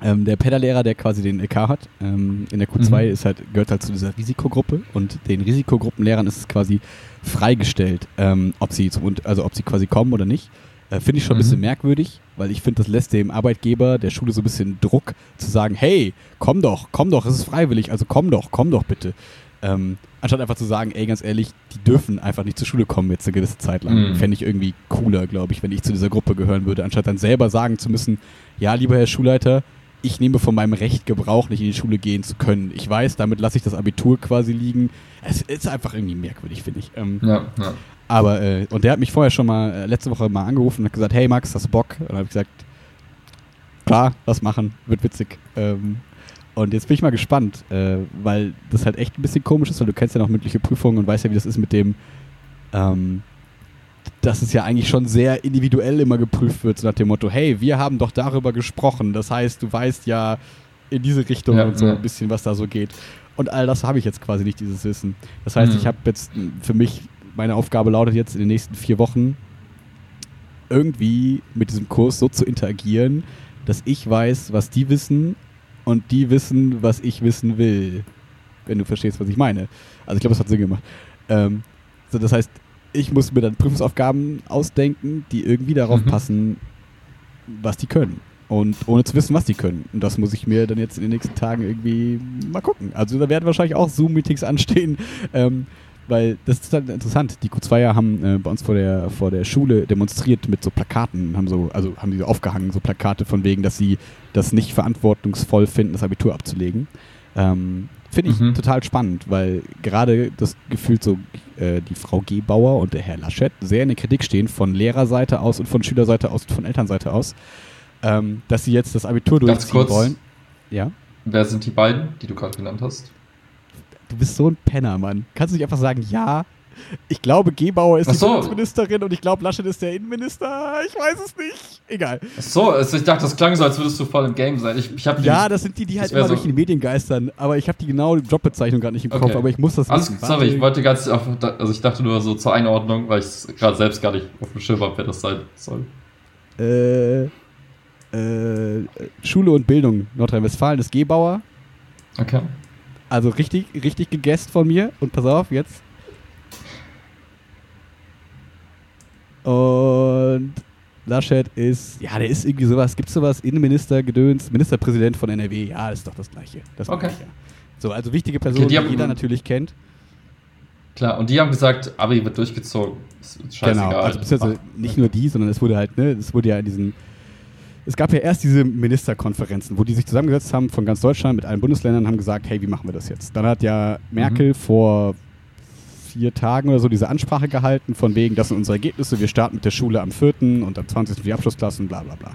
ähm, der Pedallehrer, der quasi den LK hat, ähm, in der Q2 mhm. ist halt, gehört halt zu dieser Risikogruppe und den Risikogruppenlehrern ist es quasi freigestellt, ähm, ob sie zum, also ob sie quasi kommen oder nicht. Äh, finde ich schon ein bisschen mhm. merkwürdig, weil ich finde, das lässt dem Arbeitgeber der Schule so ein bisschen Druck zu sagen, hey, komm doch, komm doch, es ist freiwillig, also komm doch, komm doch bitte. Ähm, anstatt einfach zu sagen, ey, ganz ehrlich, die dürfen einfach nicht zur Schule kommen jetzt eine gewisse Zeit lang. Mhm. Fände ich irgendwie cooler, glaube ich, wenn ich zu dieser Gruppe gehören würde, anstatt dann selber sagen zu müssen, ja, lieber Herr Schulleiter, ich nehme von meinem Recht Gebrauch, nicht in die Schule gehen zu können. Ich weiß, damit lasse ich das Abitur quasi liegen. Es ist einfach irgendwie merkwürdig, finde ich. Ähm, Ja, ja. Aber, äh, und der hat mich vorher schon mal, äh, letzte Woche mal angerufen und hat gesagt, hey Max, hast du Bock? Und dann habe ich gesagt, klar, lass machen, wird witzig. Ähm, und jetzt bin ich mal gespannt, äh, weil das halt echt ein bisschen komisch ist, weil du kennst ja noch mündliche Prüfungen und weißt ja, wie das ist mit dem, ähm, dass es ja eigentlich schon sehr individuell immer geprüft wird, so nach dem Motto, hey, wir haben doch darüber gesprochen. Das heißt, du weißt ja in diese Richtung Ja, und so ja. ein bisschen, was da so geht. Und all das habe ich jetzt quasi nicht, dieses Wissen. Das heißt, Mhm. ich habe jetzt für mich, meine Aufgabe lautet jetzt in den nächsten vier Wochen, irgendwie mit diesem Kurs so zu interagieren, dass ich weiß, was die wissen und die wissen, was ich wissen will. Wenn du verstehst, was ich meine. Also ich glaube, das hat Sinn gemacht. Ähm, so, das heißt, ich muss mir dann Prüfungsaufgaben ausdenken, die irgendwie darauf Mhm. passen, was die können. Und ohne zu wissen, was die können. Und das muss ich mir dann jetzt in den nächsten Tagen irgendwie mal gucken. Also da werden wahrscheinlich auch Zoom-Meetings (laughs) anstehen. Ähm, weil das ist halt interessant. Die Q2er haben äh, bei uns vor der, vor der Schule demonstriert mit so Plakaten, haben so, also haben die so aufgehangen, so Plakate von wegen, dass sie das nicht verantwortungsvoll finden, das Abitur abzulegen. Ähm, Finde ich Mhm. total spannend, weil gerade das gefühlt so äh, die Frau Gebauer und der Herr Laschet sehr in der Kritik stehen, von Lehrerseite aus und von Schülerseite aus und von Elternseite aus, ähm, dass sie jetzt das Abitur Ganz durchziehen kurz. wollen. Ja. Wer sind die beiden, die du gerade genannt hast? Du bist so ein Penner, Mann. Kannst du nicht einfach sagen, ja? Ich glaube, Gebauer ist Ach die so. Bundesministerin und ich glaube, Laschet ist der Innenminister. Ich weiß es nicht. Egal. Ach so, also ich dachte, das klang so, als würdest du voll im Game sein. Ich, ich die- Ja, das sind die, die halt immer so- durch die Medien geistern. Aber ich habe die genaue Jobbezeichnung gerade nicht im Kopf, Okay. aber ich muss das Alles, wissen. sorry, ich wollte ganz, auf, also ich dachte nur so zur Einordnung, weil ich es gerade selbst gar nicht auf dem Schirm habe, wer das sein soll. Äh, äh, Schule und Bildung Nordrhein-Westfalen ist Gebauer. Okay. Also richtig, richtig gegessen von mir. Und pass auf, jetzt. Und Laschet ist, ja, der ist irgendwie sowas, gibt sowas, Innenminister, Gedöns, Ministerpräsident von NRW, ja, ist doch das Gleiche. Das Okay. ja. So, also wichtige Person, die die, haben- jeder natürlich kennt. Klar, und die haben gesagt, Abi wird durchgezogen. Scheißegal. Genau, also beziehungsweise nicht nur die, sondern es wurde halt, ne, es wurde ja in diesen, es gab ja erst diese Ministerkonferenzen, wo die sich zusammengesetzt haben von ganz Deutschland mit allen Bundesländern und haben gesagt, hey, wie machen wir das jetzt? Dann hat ja Merkel Mhm. vor vier Tagen oder so diese Ansprache gehalten, von wegen, das sind unsere Ergebnisse, wir starten mit der Schule am 4. und am 20. für die Abschlussklassen, bla bla bla.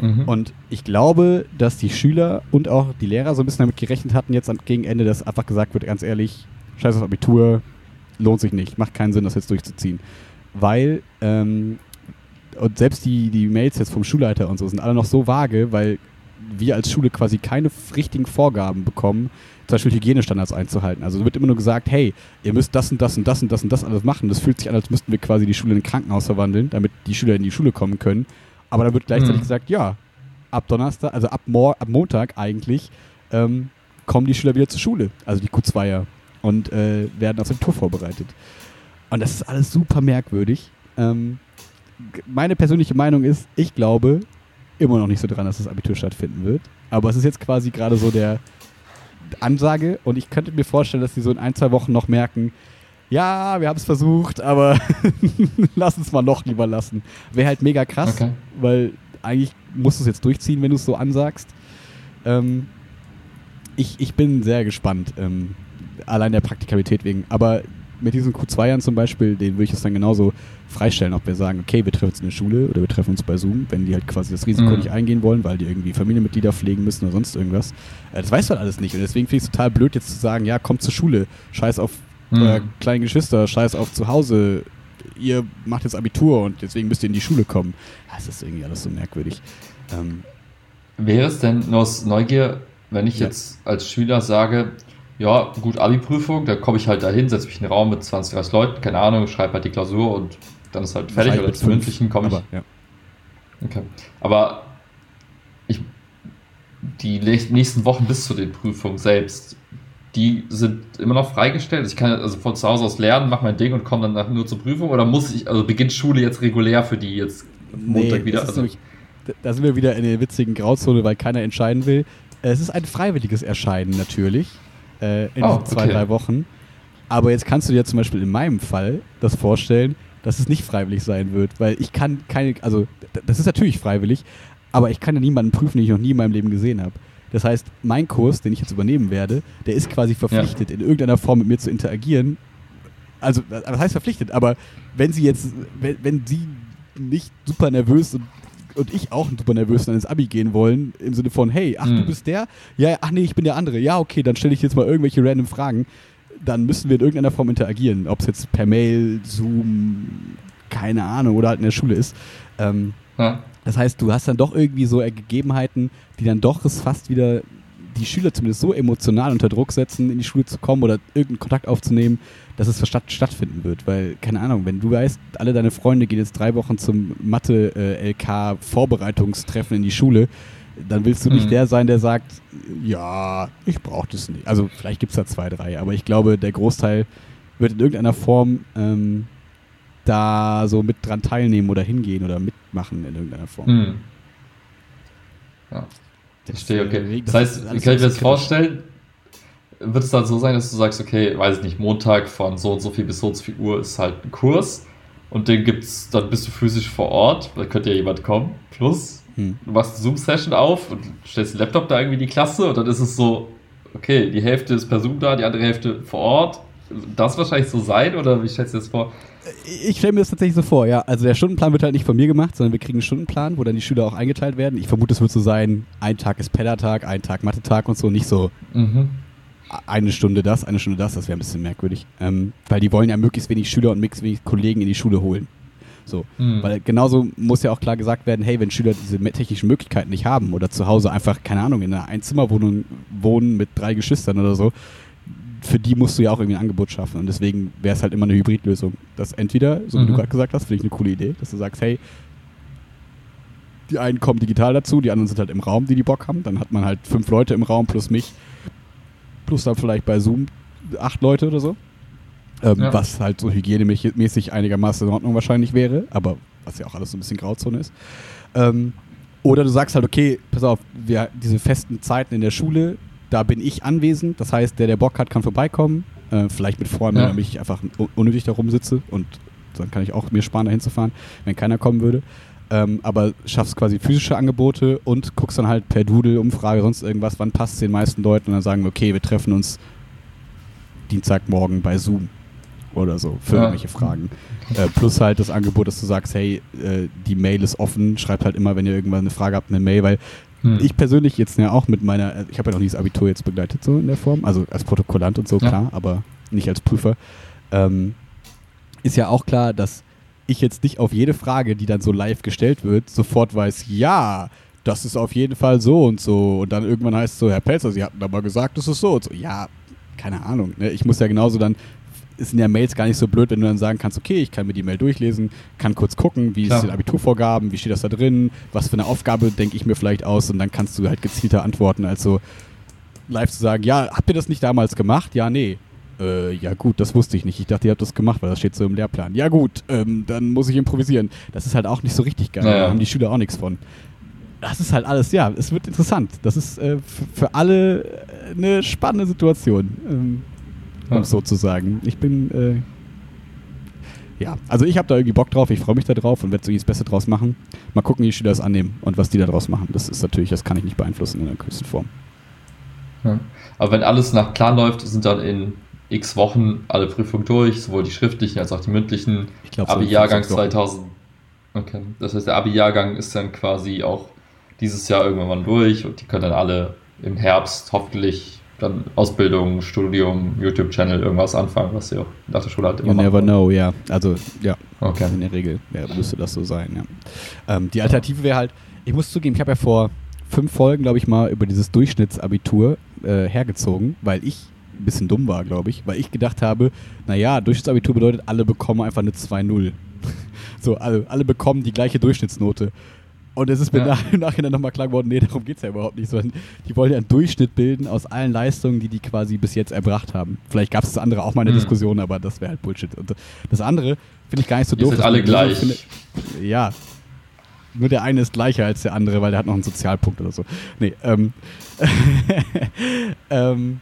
Mhm. Und ich glaube, dass die Schüler und auch die Lehrer so ein bisschen damit gerechnet hatten, jetzt am, gegen Ende, dass einfach gesagt wird, ganz ehrlich, scheiß auf Abitur, lohnt sich nicht, macht keinen Sinn, das jetzt durchzuziehen. Weil, ähm, und selbst die, die Mails jetzt vom Schulleiter und so sind alle noch so vage, weil wir als Schule quasi keine richtigen Vorgaben bekommen, zum Beispiel Hygienestandards einzuhalten. Also wird immer nur gesagt, hey, ihr müsst das und das und das und das und das alles machen. Das fühlt sich an, als müssten wir quasi die Schule in ein Krankenhaus verwandeln, damit die Schüler in die Schule kommen können. Aber dann wird gleichzeitig Mhm. gesagt, ja, ab Donnerstag, also ab, Mor ab Montag eigentlich, ähm, kommen die Schüler wieder zur Schule, also die Q2er, und äh, werden aufs Abitur vorbereitet. Und das ist alles super merkwürdig. Ähm, meine persönliche Meinung ist, ich glaube immer noch nicht so dran, dass das Abitur stattfinden wird. Aber es ist jetzt quasi gerade so der Ansage und ich könnte mir vorstellen, dass sie so in ein, zwei Wochen noch merken, ja, wir haben es versucht, aber (laughs) lass uns mal noch lieber lassen. Wäre halt mega krass, Okay. weil eigentlich musst du es jetzt durchziehen, wenn du es so ansagst. Ähm, ich, ich bin sehr gespannt, ähm, allein der Praktikabilität wegen. Aber mit diesen Q2ern zum Beispiel, den würde ich es dann genauso freistellen, ob wir sagen, okay, wir treffen uns in der Schule oder wir treffen uns bei Zoom, wenn die halt quasi das Risiko Mhm. nicht eingehen wollen, weil die irgendwie Familienmitglieder pflegen müssen oder sonst irgendwas. Äh, das weißt du halt alles nicht. Und deswegen finde ich es total blöd, jetzt zu sagen, ja, kommt zur Schule, scheiß auf Mhm. euer kleinen Geschwister, scheiß auf zu Hause, ihr macht jetzt Abitur und deswegen müsst ihr in die Schule kommen. Das ist irgendwie alles so merkwürdig. Ähm, Wäre es denn nur aus Neugier, wenn ich Ja. jetzt als Schüler sage, ja, gut, Abi-Prüfung, da komme ich halt dahin, setze mich in den Raum mit 20, 30 Leuten, keine Ahnung, schreibe halt die Klausur und dann ist halt fertig oder zum mündlichen komme ich. aber, ja. Okay. Aber ich, die nächsten- Wochen bis zu den Prüfungen selbst, die sind immer noch freigestellt. Ich kann also von zu Hause aus lernen, mache mein Ding und komme dann nach- nur zur Prüfung oder muss ich, also beginnt Schule jetzt regulär für die jetzt Montag Nee, wieder? Also, nämlich, da- da sind wir wieder in der witzigen Grauzone, weil keiner entscheiden will. Es ist ein freiwilliges Erscheinen natürlich äh, in Oh, zwei, okay. drei Wochen. Aber jetzt kannst du dir zum Beispiel in meinem Fall das vorstellen, dass es nicht freiwillig sein wird, weil ich kann keine, also das ist natürlich freiwillig, aber ich kann ja niemanden prüfen, den ich noch nie in meinem Leben gesehen habe. Das heißt, mein Kurs, den ich jetzt übernehmen werde, der ist quasi verpflichtet, ja. in irgendeiner Form mit mir zu interagieren. Also, das heißt verpflichtet, aber wenn sie jetzt, wenn, wenn sie nicht super nervös und, und ich auch super nervös dann ins Abi gehen wollen, im Sinne von, hey, ach, mhm. du bist der? Ja, ach nee, ich bin der andere. Ja, okay, dann stelle ich jetzt mal irgendwelche random Fragen. Dann müssen wir in irgendeiner Form interagieren. Ob es jetzt per Mail, Zoom, keine Ahnung, oder halt in der Schule ist. Ähm, ja. Das heißt, du hast dann doch irgendwie so Gegebenheiten, die dann doch es fast wieder die Schüler zumindest so emotional unter Druck setzen, in die Schule zu kommen oder irgendeinen Kontakt aufzunehmen, dass es statt, stattfinden wird. Weil, keine Ahnung, wenn du weißt, alle deine Freunde gehen jetzt drei Wochen zum Mathe-LK-Vorbereitungstreffen in die Schule, dann willst du nicht mhm. der sein, der sagt, ja, ich brauche das nicht. Also vielleicht gibt es da zwei, drei, aber ich glaube, der Großteil wird in irgendeiner Form ähm, da so mit dran teilnehmen oder hingehen oder mitmachen in irgendeiner Form. Hm. Ja. Verstehe, okay. Das, heißt, wie kann ich mir das vorstellen? Wird es dann so sein, dass du sagst, okay, weiß ich nicht, Montag von so und so viel bis so und so viel Uhr ist halt ein Kurs und den gibt's, dann bist du physisch vor Ort, da könnte ja jemand kommen, plus hm. du machst eine Zoom-Session auf und stellst den Laptop da irgendwie in die Klasse und dann ist es so, okay, die Hälfte ist per Zoom da, die andere Hälfte vor Ort. Das wahrscheinlich so sein oder wie stellst du das vor? Ich stelle mir das tatsächlich so vor, ja. Also der Stundenplan wird halt nicht von mir gemacht, sondern wir kriegen einen Stundenplan, wo dann die Schüler auch eingeteilt werden. Ich vermute, es wird so sein, ein Tag ist Peddertag, ein Tag Mathe-Tag und so, nicht so mhm. eine Stunde das, eine Stunde das, das wäre ein bisschen merkwürdig. Ähm, weil die wollen ja möglichst wenig Schüler und möglichst wenig Kollegen in die Schule holen. So. Mhm. Weil genauso muss ja auch klar gesagt werden, hey, wenn Schüler diese technischen Möglichkeiten nicht haben oder zu Hause einfach, keine Ahnung, in einer Einzimmerwohnung wohnen mit drei Geschwistern oder so, für die musst du ja auch irgendwie ein Angebot schaffen. Und deswegen wäre es halt immer eine Hybridlösung. Das entweder, so wie mhm. du gerade gesagt hast, finde ich eine coole Idee, dass du sagst, hey, die einen kommen digital dazu, die anderen sind halt im Raum, die die Bock haben. Dann hat man halt fünf Leute im Raum plus mich, plus dann vielleicht bei Zoom acht Leute oder so. Ähm, ja. Was halt so hygienemäßig einigermaßen in Ordnung wahrscheinlich wäre, aber was ja auch alles so ein bisschen Grauzone ist. Ähm, oder du sagst halt, okay, pass auf, wir diese festen Zeiten in der Schule, da bin ich anwesend. Das heißt, der, der Bock hat, kann vorbeikommen. Äh, vielleicht mit Freunden, ja. damit ich einfach unnötig da rumsitze. Und dann kann ich auch mir sparen, da hinzufahren, wenn keiner kommen würde. Ähm, aber schaffst quasi physische Angebote und guckst dann halt per Doodle, Umfrage, sonst irgendwas, wann passt es den meisten Leuten und dann sagen wir, okay, wir treffen uns Dienstagmorgen bei Zoom oder so für ja. irgendwelche Fragen. Äh, plus halt das Angebot, dass du sagst, hey, äh, die Mail ist offen, schreibt halt immer, wenn ihr irgendwann eine Frage habt, eine Mail, weil hm. Ich persönlich jetzt ja auch mit meiner, äh, ich habe ja noch nie das Abitur jetzt begleitet, so in der Form, also als Protokollant und so, ja. klar, aber nicht als Prüfer. Ähm, ist ja auch klar, dass ich jetzt nicht auf jede Frage, die dann so live gestellt wird, sofort weiß, ja, das ist auf jeden Fall so und so. Und dann irgendwann heißt es so, Herr Pelzer, Sie hatten aber gesagt, das ist so und so. Ja, keine Ahnung. Ne? Ich muss ja genauso dann ist in der Mails gar nicht so blöd, wenn du dann sagen kannst, okay, ich kann mir die Mail durchlesen, kann kurz gucken, wie Klar. ist die Abiturvorgaben, wie steht das da drin, was für eine Aufgabe denke ich mir vielleicht aus und dann kannst du halt gezielter antworten, also live zu sagen, ja, habt ihr das nicht damals gemacht? Ja, nee. Äh, ja gut, das wusste ich nicht. Ich dachte, ihr habt das gemacht, weil das steht so im Lehrplan. Ja gut, ähm, dann muss ich improvisieren. Das ist halt auch nicht so richtig geil. Naja. Da haben die Schüler auch nichts von. Das ist halt alles, ja, es wird interessant. Das ist äh, für alle äh, eine spannende Situation. Ähm, um es so zu sagen. Ich bin, äh, ja, also ich habe da irgendwie Bock drauf, ich freue mich da drauf und werde so das Beste draus machen. Mal gucken, wie die Schüler das annehmen und was die da draus machen. Das ist natürlich, das kann ich nicht beeinflussen in der größten Form. Ja. Aber wenn alles nach Plan läuft, sind dann in x Wochen alle Prüfungen durch, sowohl die schriftlichen als auch die mündlichen. Ich glaube, Abi-Jahrgang 2000. Okay. Das heißt, der Abi-Jahrgang ist dann quasi auch dieses Jahr irgendwann mal durch und die können dann alle im Herbst hoffentlich dann Ausbildung, Studium, YouTube-Channel, irgendwas anfangen, was sie auch nach der Schule halt immer You never know, ja. Also, ja. Okay. In der Regel ja, müsste das so sein, ja. Ähm, die Alternative wäre halt, ich muss zugeben, ich habe ja vor fünf Folgen, glaube ich, mal über dieses Durchschnittsabitur äh, hergezogen, weil ich ein bisschen dumm war, glaube ich, weil ich gedacht habe, naja, Durchschnittsabitur bedeutet, alle bekommen einfach eine 2-0. (laughs) so, alle, alle bekommen die gleiche Durchschnittsnote. Und es ist mir ja. nach, im Nachhinein nochmal klar geworden, nee, darum geht es ja überhaupt nicht, sondern die wollen ja einen Durchschnitt bilden aus allen Leistungen, die die quasi bis jetzt erbracht haben. Vielleicht gab es das andere auch mal eine mhm. Diskussion, aber das wäre halt Bullshit. Und das andere finde ich gar nicht so doof. Die sind alle gleich. Finde, ja. Nur der eine ist gleicher als der andere, weil der hat noch einen Sozialpunkt oder so. Nee, ähm, (laughs) ähm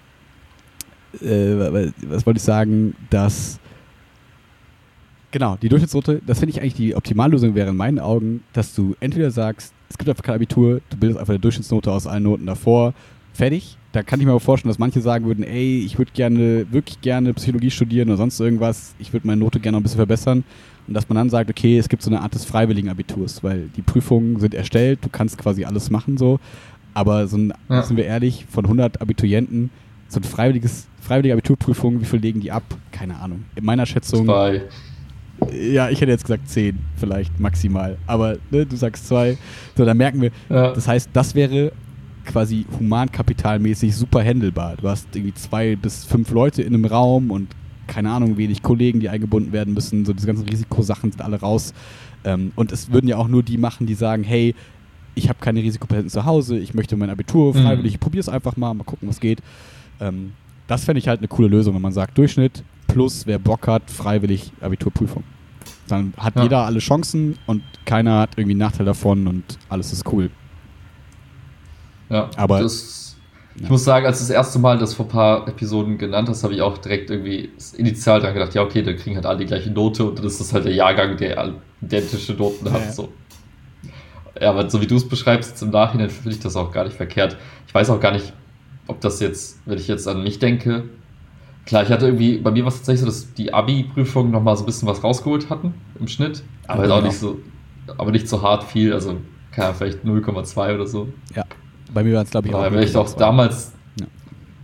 äh, was wollte ich sagen, dass genau, die Durchschnittsnote, das finde ich eigentlich die Optimallösung wäre in meinen Augen, dass du entweder sagst, es gibt einfach kein Abitur, du bildest einfach eine Durchschnittsnote aus allen Noten davor, fertig. Da kann ich mir aber vorstellen, dass manche sagen würden, ey, ich würde gerne, wirklich gerne Psychologie studieren oder sonst irgendwas, ich würde meine Note gerne noch ein bisschen verbessern. Und dass man dann sagt, okay, es gibt so eine Art des freiwilligen Abiturs, weil die Prüfungen sind erstellt, du kannst quasi alles machen so. Aber so ein, ja. sind wir ehrlich, von 100 Abiturienten, so ein freiwilliges, freiwillige Abiturprüfung, wie viel legen die ab? Keine Ahnung. In meiner Schätzung. Zwei. Ja, ich hätte jetzt gesagt zehn, vielleicht maximal. Aber ne, du sagst zwei. So, dann merken wir. Ja. Das heißt, das wäre quasi humankapitalmäßig super handelbar. Du hast irgendwie zwei bis fünf Leute in einem Raum und keine Ahnung, wenig Kollegen, die eingebunden werden müssen. So diese ganzen Risikosachen sind alle raus. Ähm, und es würden ja auch nur die machen, die sagen, hey, ich habe keine Risikopatienten zu Hause, ich möchte mein Abitur mhm. freiwillig, mhm. ich probiere es einfach mal, mal gucken, was geht. Ähm, das fände ich halt eine coole Lösung, wenn man sagt, Durchschnitt plus wer Bock hat, freiwillig Abiturprüfung. Dann hat ja. jeder alle Chancen und keiner hat irgendwie einen Nachteil davon und alles ist cool. Ja, aber das, ich ja. muss sagen, als das erste Mal das vor ein paar Episoden genannt hast, habe ich auch direkt irgendwie initial dann gedacht, ja, okay, dann kriegen halt alle die gleiche Note und dann ist das halt der Jahrgang, der identische Noten hat. Ja. So. Ja, aber so wie du es beschreibst, im Nachhinein finde ich das auch gar nicht verkehrt. Ich weiß auch gar nicht, ob das jetzt, wenn ich jetzt an mich denke, klar, ich hatte irgendwie, bei mir war es tatsächlich so, dass die Abi-Prüfungen nochmal so ein bisschen was rausgeholt hatten im Schnitt, aber halt auch nicht so, aber nicht so hart viel, also keine vielleicht 0,2 oder so. Ja, bei mir war es glaube ich auch. Vielleicht auch damals, ja.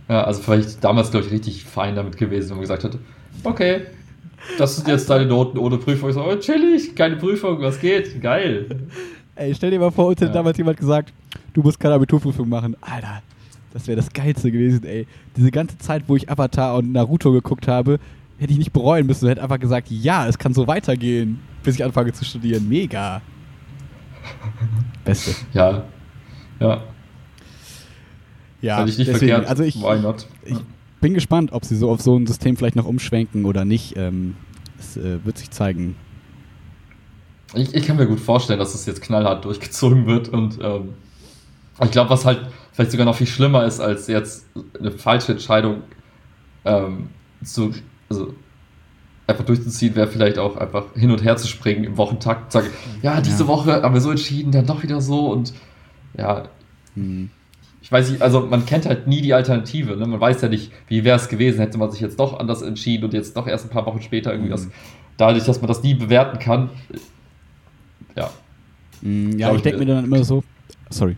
ja, also vielleicht damals glaube ich richtig fein damit gewesen, wenn man gesagt hätte, okay, das sind jetzt deine Noten ohne Prüfung. Ich so, oh, chillig, keine Prüfung, was geht, geil. (laughs) Ey, stell dir mal vor, uns ja. hätte damals jemand gesagt, du musst keine Abiturprüfung machen. Alter, das wäre das Geilste gewesen, ey. Diese ganze Zeit, wo ich Avatar und Naruto geguckt habe, hätte ich nicht bereuen müssen. Hätte einfach gesagt, ja, es kann so weitergehen, bis ich anfange zu studieren. Mega. Beste. Ja. Ja. Ja, ich nicht deswegen, verkehrt. Also ich, Why not? ich bin gespannt, ob sie so auf so ein System vielleicht noch umschwenken oder nicht. Ähm, es äh, wird sich zeigen. Ich, ich, kann mir gut vorstellen, dass es jetzt knallhart durchgezogen wird und ähm, ich glaube, was halt vielleicht sogar noch viel schlimmer ist, als jetzt eine falsche Entscheidung ähm, zu, also einfach durchzuziehen, wäre vielleicht auch einfach hin und her zu springen im Wochentakt, sagen, ja, diese ja. Woche haben wir so entschieden, dann doch wieder so und ja. Hm. Ich weiß nicht, also man kennt halt nie die Alternative. Ne? Man weiß ja nicht, wie wäre es gewesen, hätte man sich jetzt doch anders entschieden und jetzt doch erst ein paar Wochen später irgendwie mhm. was. Dadurch, dass man das nie bewerten kann, ja. Mm, ja, ich, ich denke mir dann immer so, sorry.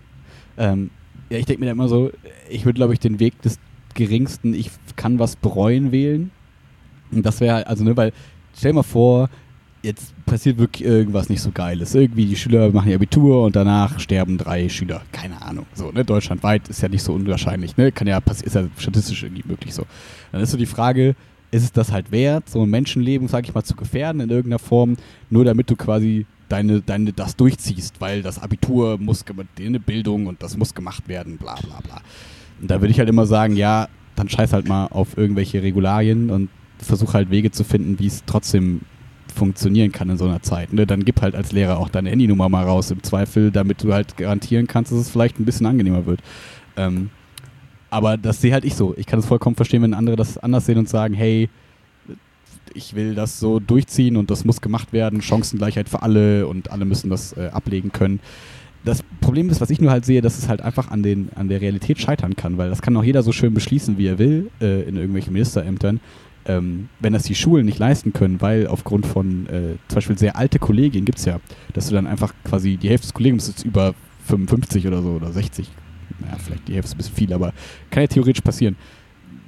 Ähm, ja, ich denke mir dann immer so, ich würde, glaube ich, den Weg des geringsten, ich kann was bereuen wählen. Und das wäre halt, also, ne, weil, stell dir mal vor, jetzt passiert wirklich irgendwas nicht so Geiles. Irgendwie die Schüler machen ihr Abitur und danach sterben drei Schüler. Keine Ahnung. So, ne? Deutschlandweit ist ja nicht so unwahrscheinlich, ne? Kann ja ist ja statistisch irgendwie möglich so. Dann ist so die Frage, ist es das halt wert, so ein Menschenleben, sag ich mal, zu gefährden in irgendeiner Form, nur damit du quasi deine, deine, das durchziehst, weil das Abitur muss, eine Bildung und das muss gemacht werden, bla bla bla. Und da würde ich halt immer sagen, ja, dann scheiß halt mal auf irgendwelche Regularien und versuch halt Wege zu finden, wie es trotzdem funktionieren kann in so einer Zeit. Ne? Dann gib halt als Lehrer auch deine Handynummer mal raus im Zweifel, damit du halt garantieren kannst, dass es vielleicht ein bisschen angenehmer wird. Ähm, aber das sehe halt ich so. Ich kann es vollkommen verstehen, wenn andere das anders sehen und sagen, hey, ich will das so durchziehen und das muss gemacht werden, Chancengleichheit für alle und alle müssen das äh, ablegen können. Das Problem ist, was ich nur halt sehe, dass es halt einfach an, den, an der Realität scheitern kann, weil das kann auch jeder so schön beschließen, wie er will, äh, in irgendwelchen Ministerämtern. Ähm, wenn das die Schulen nicht leisten können, weil aufgrund von äh, zum Beispiel sehr alte Kollegien gibt es ja, dass du dann einfach quasi die Hälfte des Kollegiums ist über 55 oder so oder 60, naja, vielleicht die Hälfte ist ein bisschen viel, aber kann ja theoretisch passieren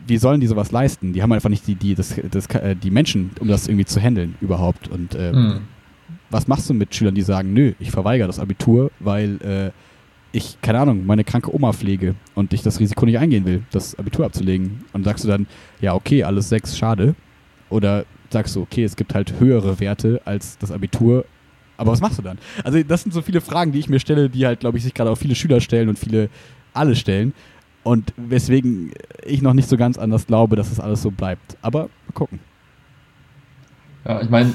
wie sollen die sowas leisten? Die haben einfach nicht die, die, das, das, äh, die Menschen, um das irgendwie zu handeln überhaupt. Und äh, mhm. was machst du mit Schülern, die sagen, nö, ich verweigere das Abitur, weil äh, ich, keine Ahnung, meine kranke Oma pflege und ich das Risiko nicht eingehen will, das Abitur abzulegen. Und sagst du dann, ja, okay, alles sechs, schade. Oder sagst du, okay, es gibt halt höhere Werte als das Abitur. Aber was machst du dann? Also, das sind so viele Fragen, die ich mir stelle, die halt, glaube ich, sich gerade auch viele Schüler stellen und viele alle stellen. Und weswegen ich noch nicht so ganz anders glaube, dass das alles so bleibt. Aber mal gucken. Ja, ich meine,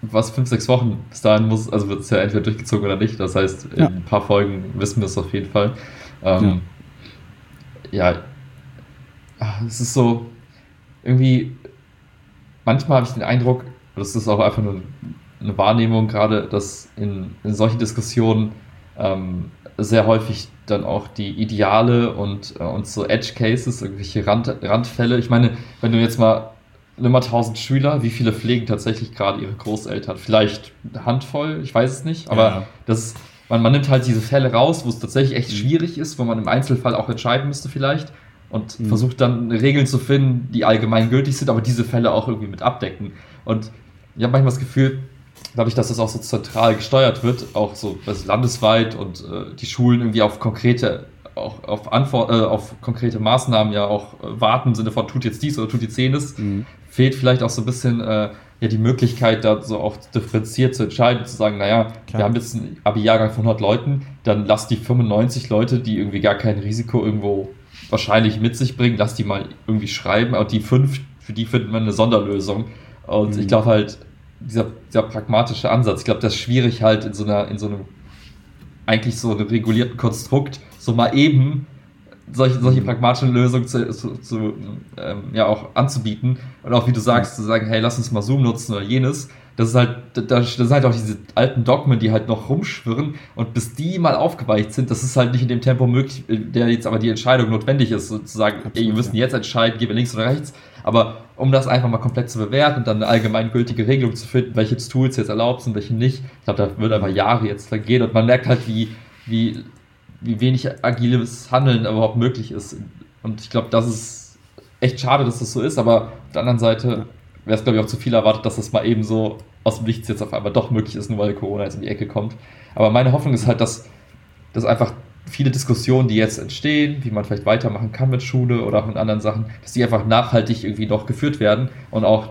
was fünf, sechs Wochen bis dahin muss, also wird es ja entweder durchgezogen oder nicht. Das heißt, in ja. ein paar Folgen wissen wir es auf jeden Fall. Ähm, ja. ja, ah, es ist so, irgendwie, manchmal habe ich den Eindruck, das ist auch einfach nur eine Wahrnehmung, gerade, dass in, in solchen Diskussionen ähm, sehr häufig dann auch die Ideale und, äh, und so Edge Cases, irgendwelche Rand, Randfälle. Ich meine, wenn du jetzt mal nimm mal 1000 Schüler, wie viele pflegen tatsächlich gerade ihre Großeltern? Vielleicht eine Handvoll, ich weiß es nicht, aber ja. das ist, man, man nimmt halt diese Fälle raus, wo es tatsächlich echt mhm. schwierig ist, wo man im Einzelfall auch entscheiden müsste vielleicht und mhm. versucht dann Regeln zu finden, die allgemein gültig sind, aber diese Fälle auch irgendwie mit abdecken. Und ich habe manchmal das Gefühl, dadurch, dass das auch so zentral gesteuert wird, auch so also landesweit und äh, die Schulen irgendwie auf konkrete auch auf, Antwort, äh, auf konkrete Maßnahmen ja auch äh, warten im Sinne von tut jetzt dies oder tut jetzt jenes, mhm. fehlt vielleicht auch so ein bisschen äh, ja die Möglichkeit, da so auch differenziert zu entscheiden, zu sagen, naja, Klar. wir haben jetzt einen Abi-Jahrgang von 100 Leuten, dann lass die 95 Leute, die irgendwie gar kein Risiko irgendwo wahrscheinlich mit sich bringen, lass die mal irgendwie schreiben, aber die fünf, für die finden wir eine Sonderlösung. Und mhm. ich glaube halt, dieser, dieser pragmatische Ansatz, ich glaube, das ist schwierig halt in so einer, in so einem eigentlich so einem regulierten Konstrukt, so mal eben solche, solche pragmatischen Lösungen zu, zu, zu ähm, ja auch anzubieten. Und auch wie du sagst, zu sagen, hey, lass uns mal Zoom nutzen oder jenes. Das ist halt, das, sind halt auch diese alten Dogmen, die halt noch rumschwirren. Und bis die mal aufgeweicht sind, das ist halt nicht in dem Tempo möglich, der jetzt aber die Entscheidung notwendig ist, sozusagen, Absolut, ey, wir müssen jetzt entscheiden, gehen wir links oder rechts, aber um das einfach mal komplett zu bewerten und dann eine allgemeingültige Regelung zu finden, welche Tools jetzt erlaubt sind, welche nicht, ich glaube, da wird einfach Jahre jetzt vergehen und man merkt halt, wie, wie wie wenig agiles Handeln überhaupt möglich ist. Und ich glaube, das ist echt schade, dass das so ist, aber auf der anderen Seite wäre es, glaube ich, auch zu viel erwartet, dass das mal eben so aus dem Nichts jetzt auf einmal doch möglich ist, nur weil Corona jetzt in die Ecke kommt. Aber meine Hoffnung ist halt, dass, dass einfach viele Diskussionen, die jetzt entstehen, wie man vielleicht weitermachen kann mit Schule oder auch mit anderen Sachen, dass die einfach nachhaltig irgendwie noch geführt werden und auch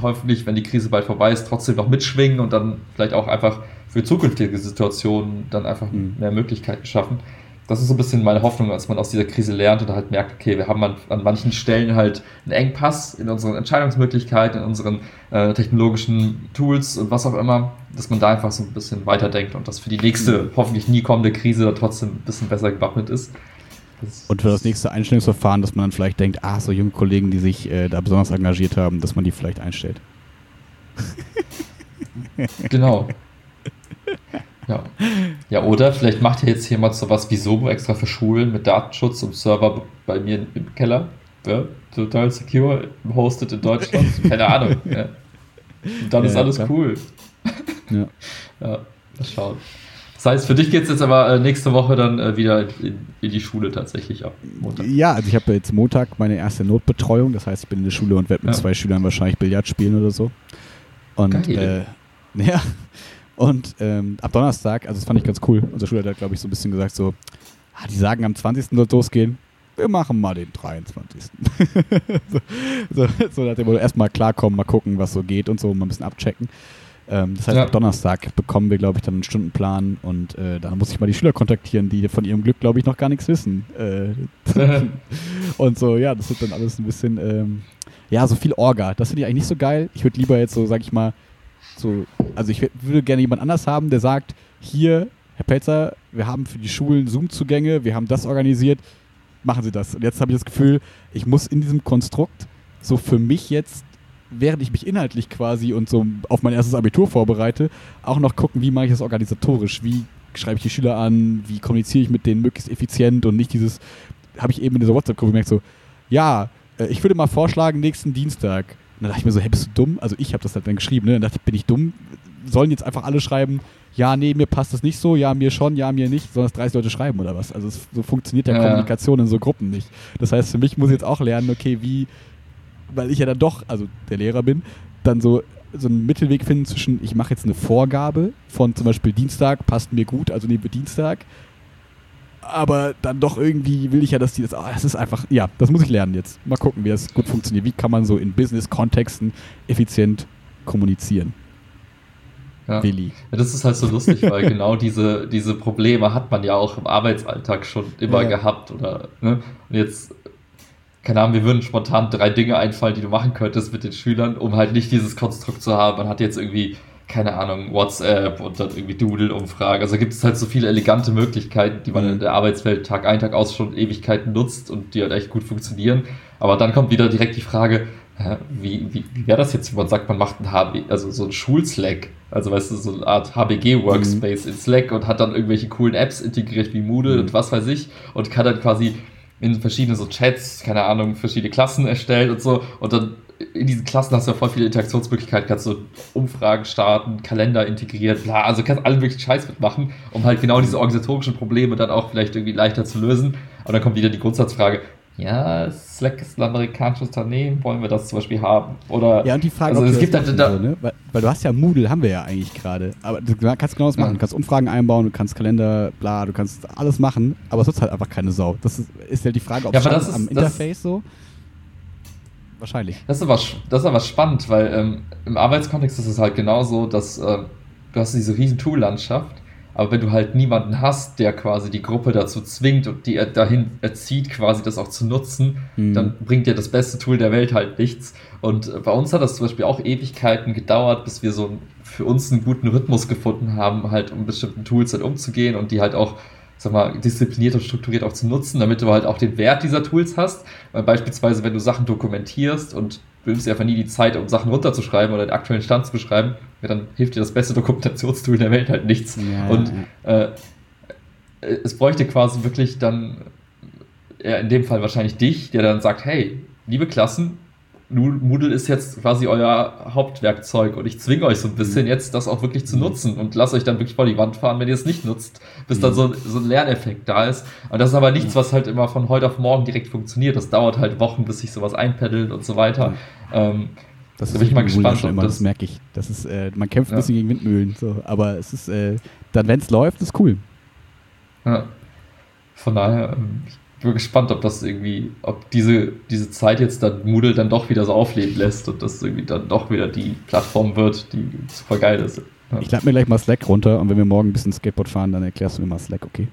hoffentlich, wenn die Krise bald vorbei ist, trotzdem noch mitschwingen und dann vielleicht auch einfach für zukünftige Situationen dann einfach mhm. mehr Möglichkeiten schaffen. Das ist so ein bisschen meine Hoffnung, als man aus dieser Krise lernt und halt merkt, okay, wir haben an, an manchen Stellen halt einen Engpass in unseren Entscheidungsmöglichkeiten, in unseren äh, technologischen Tools und was auch immer, dass man da einfach so ein bisschen weiterdenkt und dass für die nächste, mhm. hoffentlich nie kommende Krise trotzdem ein bisschen besser gewappnet ist. Das und für das nächste Einstellungsverfahren, dass man dann vielleicht denkt, ah, so junge Kollegen, die sich äh, da besonders engagiert haben, dass man die vielleicht einstellt. genau. (laughs) Ja. ja, oder vielleicht macht ja jetzt jemand sowas wie Sobo extra für Schulen mit Datenschutz und Server bei mir im Keller. Ja, total secure, hosted in Deutschland. (laughs) Keine Ahnung. Ja. Und dann ja, ist alles klar. cool. Ja. (laughs) ja, mal schauen. Das heißt, für dich geht es jetzt aber äh, nächste Woche dann äh, wieder in, in, die Schule tatsächlich ab. Montag. Ja, also ich habe jetzt Montag meine erste Notbetreuung. Das heißt, ich bin in der Schule und werde mit ja. zwei Schülern wahrscheinlich Billard spielen oder so. Und Geil. äh, ja, und ähm, ab Donnerstag, also das fand ich ganz cool, unser Schulleiter hat, glaube ich, so ein bisschen gesagt, so, ah, die sagen, am 20. soll losgehen. Wir machen mal den 23. (laughs) so, so, so nach dem erstmal klarkommen, mal gucken, was so geht und so, mal ein bisschen abchecken. Ähm, das heißt, ja. ab Donnerstag bekommen wir, glaube ich, dann einen Stundenplan und äh, da muss ich mal die Schüler kontaktieren, die von ihrem Glück, glaube ich, noch gar nichts wissen. Äh, (laughs) und so, ja, das wird dann alles ein bisschen, ähm, ja, so viel Orga. Das finde ich eigentlich nicht so geil. Ich würde lieber jetzt so, sag ich mal, so, also ich würde gerne jemand anders haben, der sagt, hier, Herr Pelzer, wir haben für die Schulen Zoom-Zugänge, wir haben das organisiert, machen Sie das. Und jetzt habe ich das Gefühl, ich muss in diesem Konstrukt so für mich jetzt, während ich mich inhaltlich quasi und so auf mein erstes Abitur vorbereite, auch noch gucken, wie mache ich das organisatorisch, wie schreibe ich die Schüler an, wie kommuniziere ich mit denen möglichst effizient und nicht dieses, habe ich eben in dieser WhatsApp-Gruppe gemerkt, so, ja, äh, ich würde mal vorschlagen, nächsten Dienstag dann dachte ich mir so, hey, bist du dumm? Also ich habe das halt dann geschrieben, ne? Dann dachte ich, bin ich dumm? Sollen jetzt einfach alle schreiben, ja, nee, mir passt das nicht so, ja, mir schon, ja, mir nicht, sondern es 30 Leute schreiben oder was? Also es, so funktioniert ja, ja Kommunikation in so Gruppen nicht. Das heißt, für mich muss ich jetzt auch lernen, okay, wie, weil ich ja dann doch, also der Lehrer bin, dann so so einen Mittelweg finden zwischen, ich mache jetzt eine Vorgabe von zum Beispiel Dienstag, passt mir gut, also nehmen wir Dienstag, aber dann doch irgendwie will ich ja, dass die das. Oh, das ist einfach, ja, das muss ich lernen jetzt. Mal gucken, wie das gut funktioniert. Wie kann man so in Business-Kontexten effizient kommunizieren? Ja. Willi. Ja, das ist halt so lustig, weil (laughs) genau diese, diese Probleme hat man ja auch im Arbeitsalltag schon immer ja. gehabt. Oder, ne? Und jetzt, keine Ahnung, wir würden spontan drei Dinge einfallen, die du machen könntest mit den Schülern, um halt nicht dieses Konstrukt zu haben. Man hat jetzt irgendwie keine Ahnung, WhatsApp und dann irgendwie Doodle-Umfrage. Also gibt es halt so viele elegante Möglichkeiten, die man mhm. in der Arbeitswelt Tag ein, Tag aus schon Ewigkeiten nutzt und die halt echt gut funktionieren. Aber dann kommt wieder direkt die Frage, wie, wie, wie wäre das jetzt, wenn man sagt, man macht ein HB, also so ein Schulslack, also weißt du, so eine Art HBG-Workspace mhm. in Slack und hat dann irgendwelche coolen Apps integriert wie Moodle mhm. und was weiß ich und kann dann quasi in verschiedene so Chats, keine Ahnung, verschiedene Klassen erstellen und so und dann in diesen Klassen hast du ja voll viele Interaktionsmöglichkeiten, kannst du Umfragen starten, Kalender integriert, bla, also kannst alle möglichen Scheiß mitmachen, um halt genau diese organisatorischen Probleme dann auch vielleicht irgendwie leichter zu lösen. Und dann kommt wieder die Grundsatzfrage, ja, Slack ist ein amerikanisches Unternehmen, wollen wir das zum Beispiel haben? Oder, ja, und die Frage, also, es gibt halt da, so, ne? weil, weil, du hast ja Moodle, haben wir ja eigentlich gerade. Aber du kannst genau das machen. Ja. Du kannst Umfragen einbauen, du kannst Kalender, bla, du kannst alles machen, aber es nutzt halt einfach keine Sau. Das ist, ist ja die Frage, ob ja, das ist, am Interface so. Wahrscheinlich. Das ist aber, das ist aber spannend, weil ähm, im Arbeitskontext ist es halt genauso, dass äh, du hast diese riesen Tool-Landschaft aber wenn du halt niemanden hast, der quasi die Gruppe dazu zwingt und die dahin erzieht, quasi das auch zu nutzen, mhm. dann bringt dir das beste Tool der Welt halt nichts. Und bei uns hat das zum Beispiel auch Ewigkeiten gedauert, bis wir so für uns einen guten Rhythmus gefunden haben, halt um bestimmten Tools halt umzugehen und die halt auch sag mal, diszipliniert und strukturiert auch zu nutzen, damit du halt auch den Wert dieser Tools hast. Weil beispielsweise, wenn du Sachen dokumentierst und du nimmst dir einfach nie die Zeit, um Sachen runterzuschreiben oder den aktuellen Stand zu beschreiben, ja, dann hilft dir das beste Dokumentationstool der Welt halt nichts. Ja, und äh, es bräuchte quasi wirklich dann, ja, in dem Fall wahrscheinlich dich, der dann sagt, hey, liebe Klassen, Moodle ist jetzt quasi euer Hauptwerkzeug und ich zwinge euch so ein bisschen mhm. jetzt, das auch wirklich zu mhm. nutzen und lasst euch dann wirklich vor die Wand fahren, wenn ihr es nicht nutzt, bis mhm. dann so, so ein Lerneffekt da ist. Und das ist aber nichts, was halt immer von heute auf morgen direkt funktioniert. Das dauert halt Wochen, bis sich sowas einpeddelt und so weiter. Ähm, das da bin ich mal gespannt. Immer, das, das merke ich. Das ist, äh, man kämpft ein bisschen gegen Windmühlen, so, aber es ist, äh, dann wenn es läuft, ist cool. Ja. Von daher, ähm, ich bin gespannt, ob das irgendwie, ob diese, diese Zeit jetzt dann Moodle dann doch wieder so aufleben lässt und das irgendwie dann doch wieder die Plattform wird, die super geil ist. Ja. Ich lade mir gleich mal Slack runter und wenn wir morgen ein bisschen Skateboard fahren, dann erklärst du mir mal Slack, okay?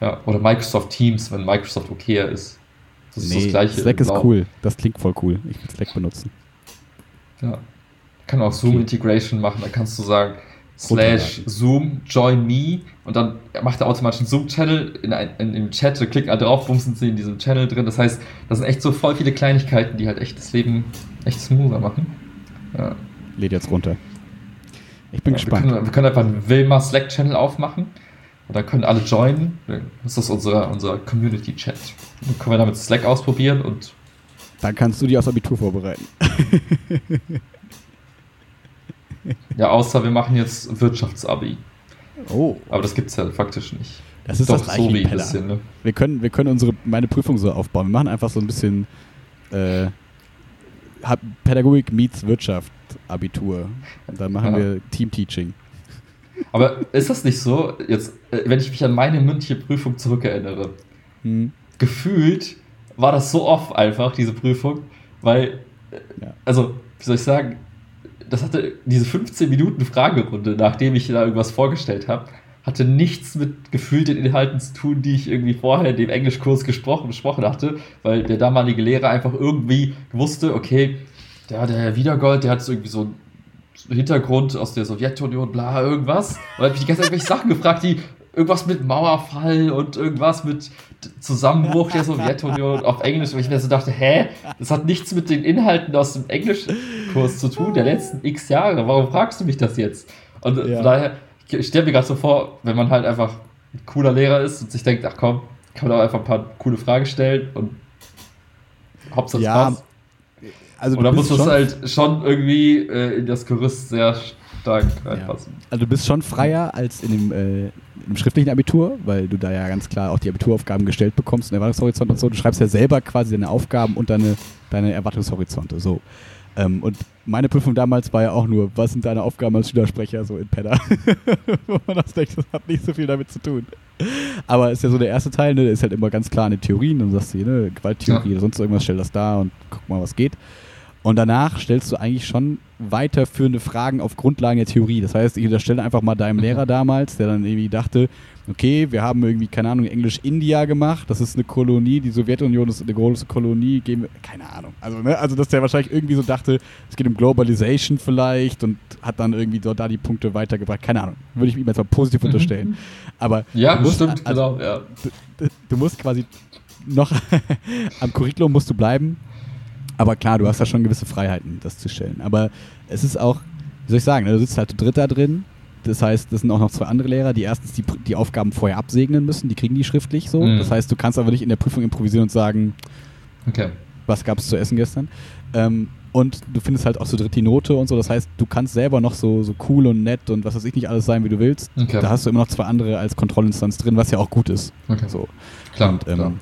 Ja, oder Microsoft Teams, wenn Microsoft okayer ist. Das nee, ist das gleiche. Slack ist cool. Das klingt voll cool. Ich will Slack benutzen. Ja. Kann auch Zoom Integration machen. Da kannst du sagen, slash Zoom, join me und dann macht er automatisch einen Zoom-Channel in, in, im Chat, klicken alle drauf, bumsen sie in diesem Channel drin. Das heißt, das sind echt so voll viele Kleinigkeiten, die halt echt das Leben echt smoother machen. Ja. Lädt jetzt runter. Ich bin ja, gespannt. Wir können, wir können einfach einen Wilma Slack-Channel aufmachen und dann können alle joinen. Das ist unser, unser Community-Chat. Dann können wir damit Slack ausprobieren und. Dann kannst du dich aufs Abitur vorbereiten. (laughs) (laughs) Ja, außer wir machen jetzt Wirtschaftsabi. Oh. Aber das gibt es ja faktisch nicht. Das ist Doch, das so wie ein bisschen, ne? Wir können, wir können unsere, meine Prüfung so aufbauen. Wir machen einfach so ein bisschen äh, Pädagogik meets Wirtschaft Abitur. Und dann machen ja. wir Team Teaching. Aber ist das nicht so, jetzt, äh, wenn ich mich an meine mündliche Prüfung zurückerinnere, hm. gefühlt war das so oft einfach, diese Prüfung, weil, äh, ja. also, wie soll ich sagen, das hatte diese 15 Minuten Fragerunde, nachdem ich da irgendwas vorgestellt habe, hatte nichts mit gefühlten Inhalten zu tun, die ich irgendwie vorher in dem Englischkurs gesprochen, besprochen hatte, weil der damalige Lehrer einfach irgendwie wusste, okay, der, der Herr Wiedergold, der hat irgendwie so einen Hintergrund aus der Sowjetunion, bla, irgendwas. Und hat mich die ganze Zeit irgendwelche Sachen gefragt, die irgendwas mit Mauerfall und irgendwas mit Zusammenbruch der (laughs) Sowjetunion auf Englisch. Und ich mir so dachte, hä? Das hat nichts mit den Inhalten aus dem Englischkurs zu tun, der letzten x Jahre. Warum fragst du mich das jetzt? Und ja. von daher, ich stelle mir gerade so vor, wenn man halt einfach ein cooler Lehrer ist und sich denkt, ach komm, kann man auch einfach ein paar coole Fragen stellen und Hauptsache ja, Spaß. Also Oder muss das halt schon irgendwie äh, in das Gerüst sehr stark reinpassen. Ja. Also du bist schon freier als in dem, äh, im schriftlichen Abitur, weil du da ja ganz klar auch die Abituraufgaben gestellt bekommst, einen Erwartungshorizont und so. Du schreibst ja selber quasi deine Aufgaben und deine, deine Erwartungshorizonte. So. Ähm, und meine Prüfung damals war ja auch nur, was sind deine Aufgaben als Schülersprecher so in Pedda? (laughs) Wo man das denkt, das hat nicht so viel damit zu tun. Aber ist ja so der erste Teil, ne, ist halt immer ganz klar eine Theorien, dann sagst du, ne, Gewalttheorie ja. oder sonst irgendwas, stell das da und guck mal, was geht. Und danach stellst du eigentlich schon weiterführende Fragen auf Grundlagen der Theorie. Das heißt, ich unterstelle einfach mal deinem Lehrer damals, der dann irgendwie dachte, okay, wir haben irgendwie, keine Ahnung, Englisch India gemacht, das ist eine Kolonie, die Sowjetunion ist eine große Kolonie, gehen wir, keine Ahnung. Also, ne, also dass der wahrscheinlich irgendwie so dachte, es geht um Globalization vielleicht und hat dann irgendwie dort da die Punkte weitergebracht. Keine Ahnung. Würde ich ihm jetzt mal positiv mhm. unterstellen. Aber ja, musst, stimmt, also, genau, ja. Du, du musst quasi noch (laughs) am Curriculum musst du bleiben Aber klar, du hast da schon gewisse Freiheiten, das zu stellen. Aber es ist auch, wie soll ich sagen, ne, du sitzt halt zu dritt da drin. Das heißt, das sind auch noch zwei andere Lehrer, die erstens die, die Aufgaben vorher absegnen müssen. Die kriegen die schriftlich so. Mhm. Das heißt, du kannst aber nicht in der Prüfung improvisieren und sagen, Okay. was gab es zu essen gestern. Ähm, und du findest halt auch so dritt die Note und so. Das heißt, du kannst selber noch so, so cool und nett und was weiß ich nicht alles sein, wie du willst. Okay. Da hast du immer noch zwei andere als Kontrollinstanz drin, was ja auch gut ist. Okay. So. Klar, und ähm, klar.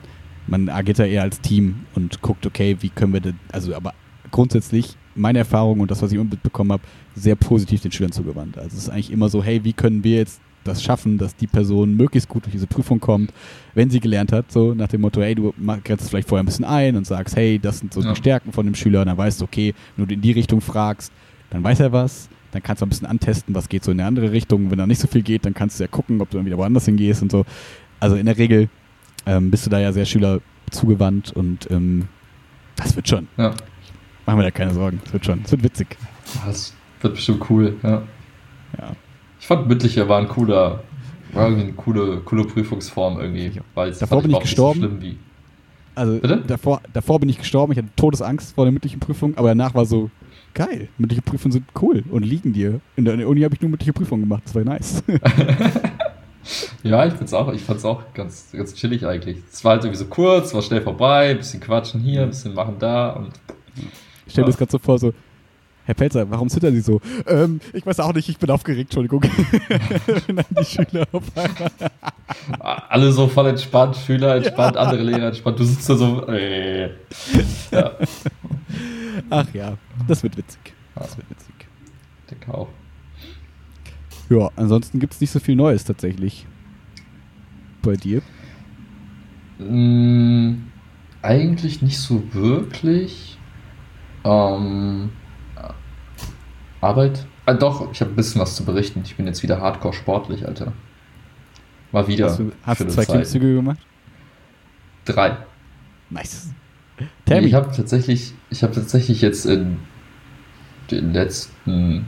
Man agiert ja eher als Team und guckt, okay, wie können wir denn, also aber grundsätzlich meine Erfahrung und das, was ich mitbekommen habe, sehr positiv den Schülern zugewandt. Also es ist eigentlich immer so, hey, wie können wir jetzt das schaffen, dass die Person möglichst gut durch diese Prüfung kommt, wenn sie gelernt hat, so nach dem Motto, hey, du grenzt es vielleicht vorher ein bisschen ein und sagst, hey, das sind so Ja. die Stärken von dem Schüler, dann weißt du, okay, wenn du in die Richtung fragst, dann weiß er was, dann kannst du ein bisschen antesten, was geht so in eine andere Richtung. Wenn da nicht so viel geht, dann kannst du ja gucken, ob du dann wieder woanders hingehst und so. Also in der Regel ähm, bist du da ja sehr Schüler zugewandt und ähm, das wird schon. Ja. Machen wir da keine Sorgen. Das wird schon. Es wird witzig. Das wird bestimmt cool, ja. Ja. Ich fand mündliche war ein cooler, war irgendwie eine coole, coole Prüfungsform irgendwie. Weil es Davor bin ich gestorben. So schlimm wie. Also Bitte? davor, davor bin ich gestorben. Ich hatte Todesangst vor der mündlichen Prüfung, aber danach war so geil. Mündliche Prüfungen sind cool und liegen dir. In der Uni habe ich nur mündliche Prüfungen gemacht. Das war nice. (laughs) (laughs) Ja, ich find's auch, ich fand's auch ganz, ganz chillig eigentlich. Es war halt irgendwie so kurz, war schnell vorbei, ein bisschen quatschen hier, ein bisschen machen da und Ich stelle mir das gerade so vor, so, Herr Pelzer, warum zittern Sie so? Ähm, ich weiß auch nicht, ich bin aufgeregt, Entschuldigung. (laughs) Dann die Schüler auf einmal. (laughs) alle so voll entspannt, Schüler entspannt, andere Lehrer entspannt. Du sitzt da so, äh, ja, Ach ja, das wird witzig. Das wird witzig. denke auch. Ja, ansonsten gibt es nicht so viel Neues tatsächlich. Bei dir? Mm, eigentlich nicht so wirklich. Ähm, Arbeit? Ah, doch, ich habe ein bisschen was zu berichten. Ich bin jetzt wieder hardcore sportlich, Alter. Mal wieder. hast du, hast du zwei Zeit. Klimmzüge gemacht? Drei. Nice. Tammy. ich habe tatsächlich, ich habe tatsächlich jetzt in den letzten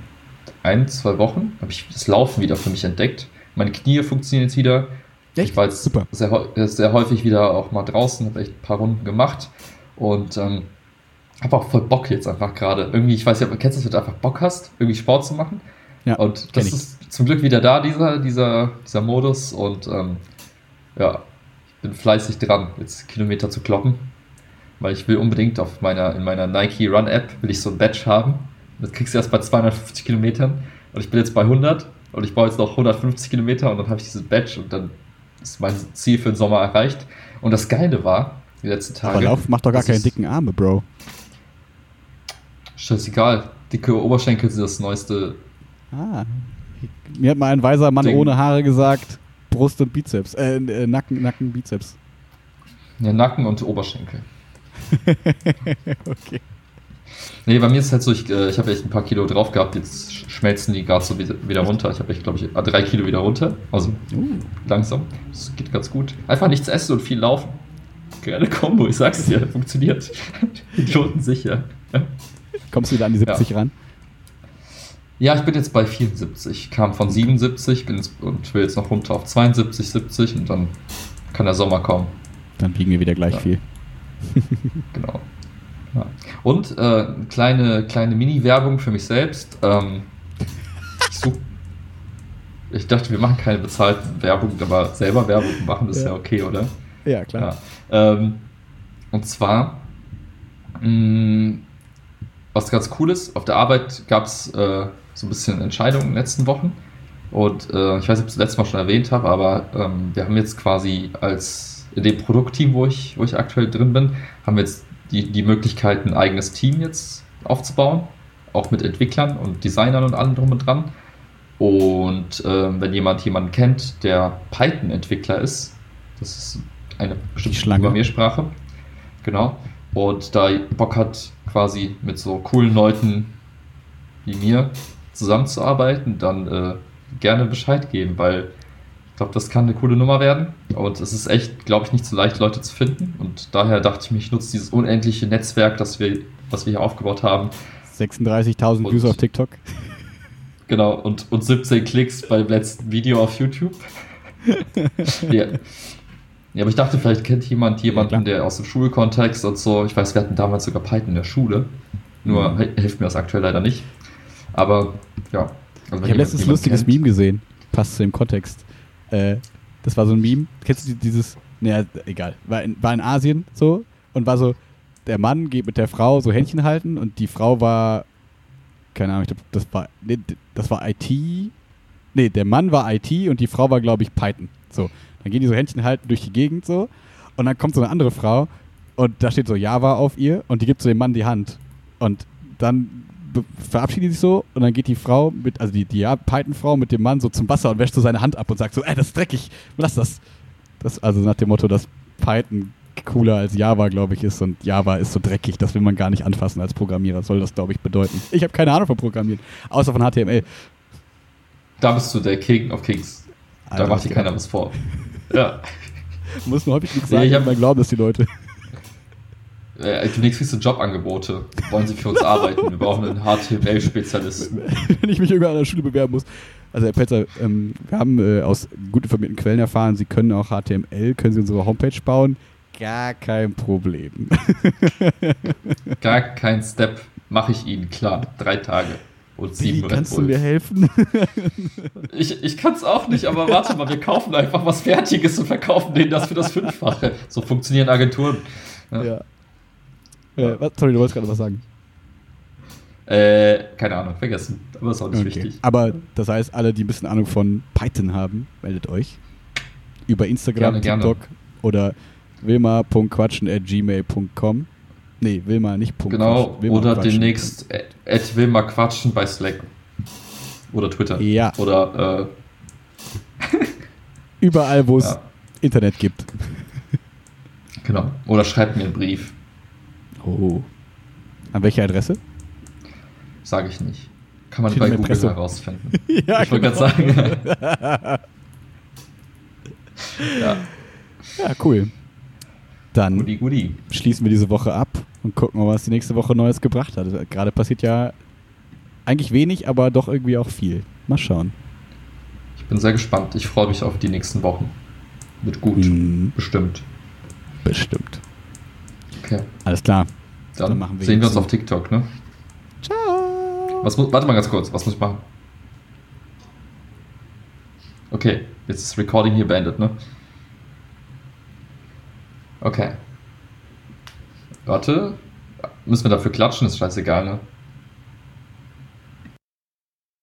ein, zwei Wochen habe ich das Laufen wieder für mich entdeckt. Meine Knie funktionieren jetzt wieder. Echt? Ich war jetzt Super. Sehr, sehr häufig wieder auch mal draußen, habe echt ein paar Runden gemacht und ähm, habe auch voll Bock jetzt einfach gerade. Irgendwie, ich weiß ja, kennst du das, wenn du einfach Bock hast, irgendwie Sport zu machen? Ja, Und das ich. ist zum Glück wieder da, dieser, dieser, dieser Modus. Und ähm, ja, ich bin fleißig dran, jetzt Kilometer zu kloppen. Weil ich will unbedingt auf meiner, in meiner Nike Run App will ich so ein Badge haben. Das kriegst du erst bei 250 Kilometern. Und ich bin jetzt bei 100 und ich brauche jetzt noch 150 Kilometer und dann habe ich dieses Badge und dann ist mein Ziel für den Sommer erreicht. Und das Geile war, die letzten Tage. Aber Lauf macht doch gar keine dicken Arme, Bro. Scheißegal. Dicke Oberschenkel sind das neueste. Ah. Mir hat mal ein weiser Mann Ding. ohne Haare gesagt, Brust und Bizeps. Äh, äh Nacken, Nacken, Bizeps. Ja, Nacken und Oberschenkel. (laughs) okay. Nee, bei mir ist es halt so, ich, äh, ich habe echt ein paar Kilo drauf gehabt, jetzt sch- schmelzen die gerade so wieder, runter. Ich habe echt, glaube ich, äh, drei Kilo wieder runter. Also Uh. langsam. Das geht ganz gut. Einfach nichts essen und viel laufen. Geile Kombo, ich sag's dir, funktioniert. (laughs) Idioten sicher. Kommst du wieder an die 70 ran? Ja, ich bin jetzt bei 74, kam von 77 bin jetzt, und will jetzt noch runter auf 72, 70 und dann kann der Sommer kommen. Dann wiegen wir wieder gleich Ja. viel. (laughs) Genau. Ja. Und äh, kleine, kleine Mini-Werbung für mich selbst. Ähm, (laughs) ich, such, ich dachte, wir machen keine bezahlte Werbung, aber selber Werbung machen ist ja, Ja. okay, oder? Ja, klar. Ja. Ähm, und zwar, mh, was ganz cool ist, auf der Arbeit gab es äh, so ein bisschen Entscheidungen in den letzten Wochen. Und äh, ich weiß nicht, ob ich es letztes Mal schon erwähnt habe, aber ähm, wir haben jetzt quasi als in dem Produktteam, wo ich, wo ich aktuell drin bin, haben wir jetzt die, die Möglichkeit, ein eigenes Team jetzt aufzubauen. Auch mit Entwicklern und Designern und allem drum und dran. Und ähm, wenn jemand jemanden kennt, der Python-Entwickler ist, das ist eine bestimmte. Programmiersprache, genau, und da Bock hat, quasi mit so coolen Leuten wie mir zusammenzuarbeiten, dann äh, gerne Bescheid geben, weil ich glaube, das kann eine coole Nummer werden. Und es ist echt, glaube ich, nicht so leicht, Leute zu finden. Und daher dachte ich mir, ich nutze dieses unendliche Netzwerk, das wir, was wir hier aufgebaut haben. 36.000 Und- Views auf TikTok. (laughs) Genau, und, und 17 Klicks beim letzten Video auf YouTube. (laughs) ja. Ja, aber ich dachte, vielleicht kennt jemand jemanden, klar. der aus dem Schulkontext und so. Ich weiß, wir hatten damals sogar Python in der Schule. Nur Mhm. hilft mir das aktuell leider nicht. Aber ja. Also Ich habe letztens ein lustiges kennt- Meme gesehen. Passt zu dem Kontext. Äh, das war so ein Meme. Kennst du die- dieses. Naja, egal. War in, war in Asien so und war so: der Mann geht mit der Frau so Händchen halten und die Frau war. Keine Ahnung, ich glaub, das war. Nee, das war IT. Nee, der Mann war IT und die Frau war, glaube ich, Python. So. Dann gehen die so Händchen halten durch die Gegend so. Und dann kommt so eine andere Frau und da steht so Java auf ihr und die gibt so dem Mann die Hand. Und dann die sich so und dann geht die Frau mit, also die, die ja, Python-Frau mit dem Mann so zum Wasser und wäscht so seine Hand ab und sagt so, ey, das ist dreckig, lass das. das also nach dem Motto, dass Python cooler als Java, glaube ich, ist und Java ist so dreckig, das will man gar nicht anfassen als Programmierer, soll das, glaube ich, bedeuten. Ich habe keine Ahnung von Programmieren, außer von HTML. Da bist du der King of Kings. Da Alter, macht dir keiner was vor. Ja. (laughs) Muss nur häufig nichts Nee, sagen, ich ich hab- mal glauben, dass die Leute. Äh, demnächst kriegst du Jobangebote. Wollen sie für uns arbeiten? Wir brauchen einen HTML-Spezialisten. (laughs) wenn ich mich irgendwann an der Schule bewerben muss. Also Herr Petzer, ähm, wir haben äh, aus gut informierten Quellen erfahren, Sie können auch HTML, können Sie unsere Homepage bauen. Gar kein Problem. (laughs) Gar kein Step mache ich Ihnen klar. Drei Tage und Wie sieben Red kannst du mir helfen? (laughs) Ich, ich kann es auch nicht, aber warte mal, wir kaufen einfach was Fertiges und verkaufen denen das für das Fünffache. So funktionieren Agenturen. Ja. ja. Äh, was, sorry, du wolltest gerade was sagen. Äh, keine Ahnung, vergessen. Aber ist auch nicht Okay. wichtig. Aber das heißt, alle, die ein bisschen Ahnung von Python haben, meldet euch. Über Instagram, Gerne, gerne. TikTok oder wilma.quatschen.gmail.com. Nee, Wilma nicht Genau, Wilma oder Quatschen. demnächst at, at will mal quatschen bei Slack. Oder Twitter. Ja. Oder, Überall, wo äh, es ja, Internet gibt. genau. Oder schreibt mir einen Brief. Oh. An welche Adresse? Sage ich nicht. Kann man Steht bei Google Presse. herausfinden. (laughs) ja, ich wollte gerade sagen. (laughs) ja, Ja, cool. Dann goodie, goodie. schließen wir diese Woche ab und gucken mal, was die nächste Woche Neues gebracht hat. Gerade passiert ja eigentlich wenig, aber doch irgendwie auch viel. Mal schauen. Ich bin sehr gespannt. Ich freue mich auf die nächsten Wochen. Wird gut. Mhm, Bestimmt. bestimmt. Okay. Alles klar. Dann, Dann machen wir sehen wir uns auf TikTok, ne? Ciao. Was muss, warte mal ganz kurz. Was muss ich machen? Okay. Jetzt ist das Recording hier beendet, ne? Okay. Warte. Müssen wir dafür klatschen? Ist scheißegal, ne?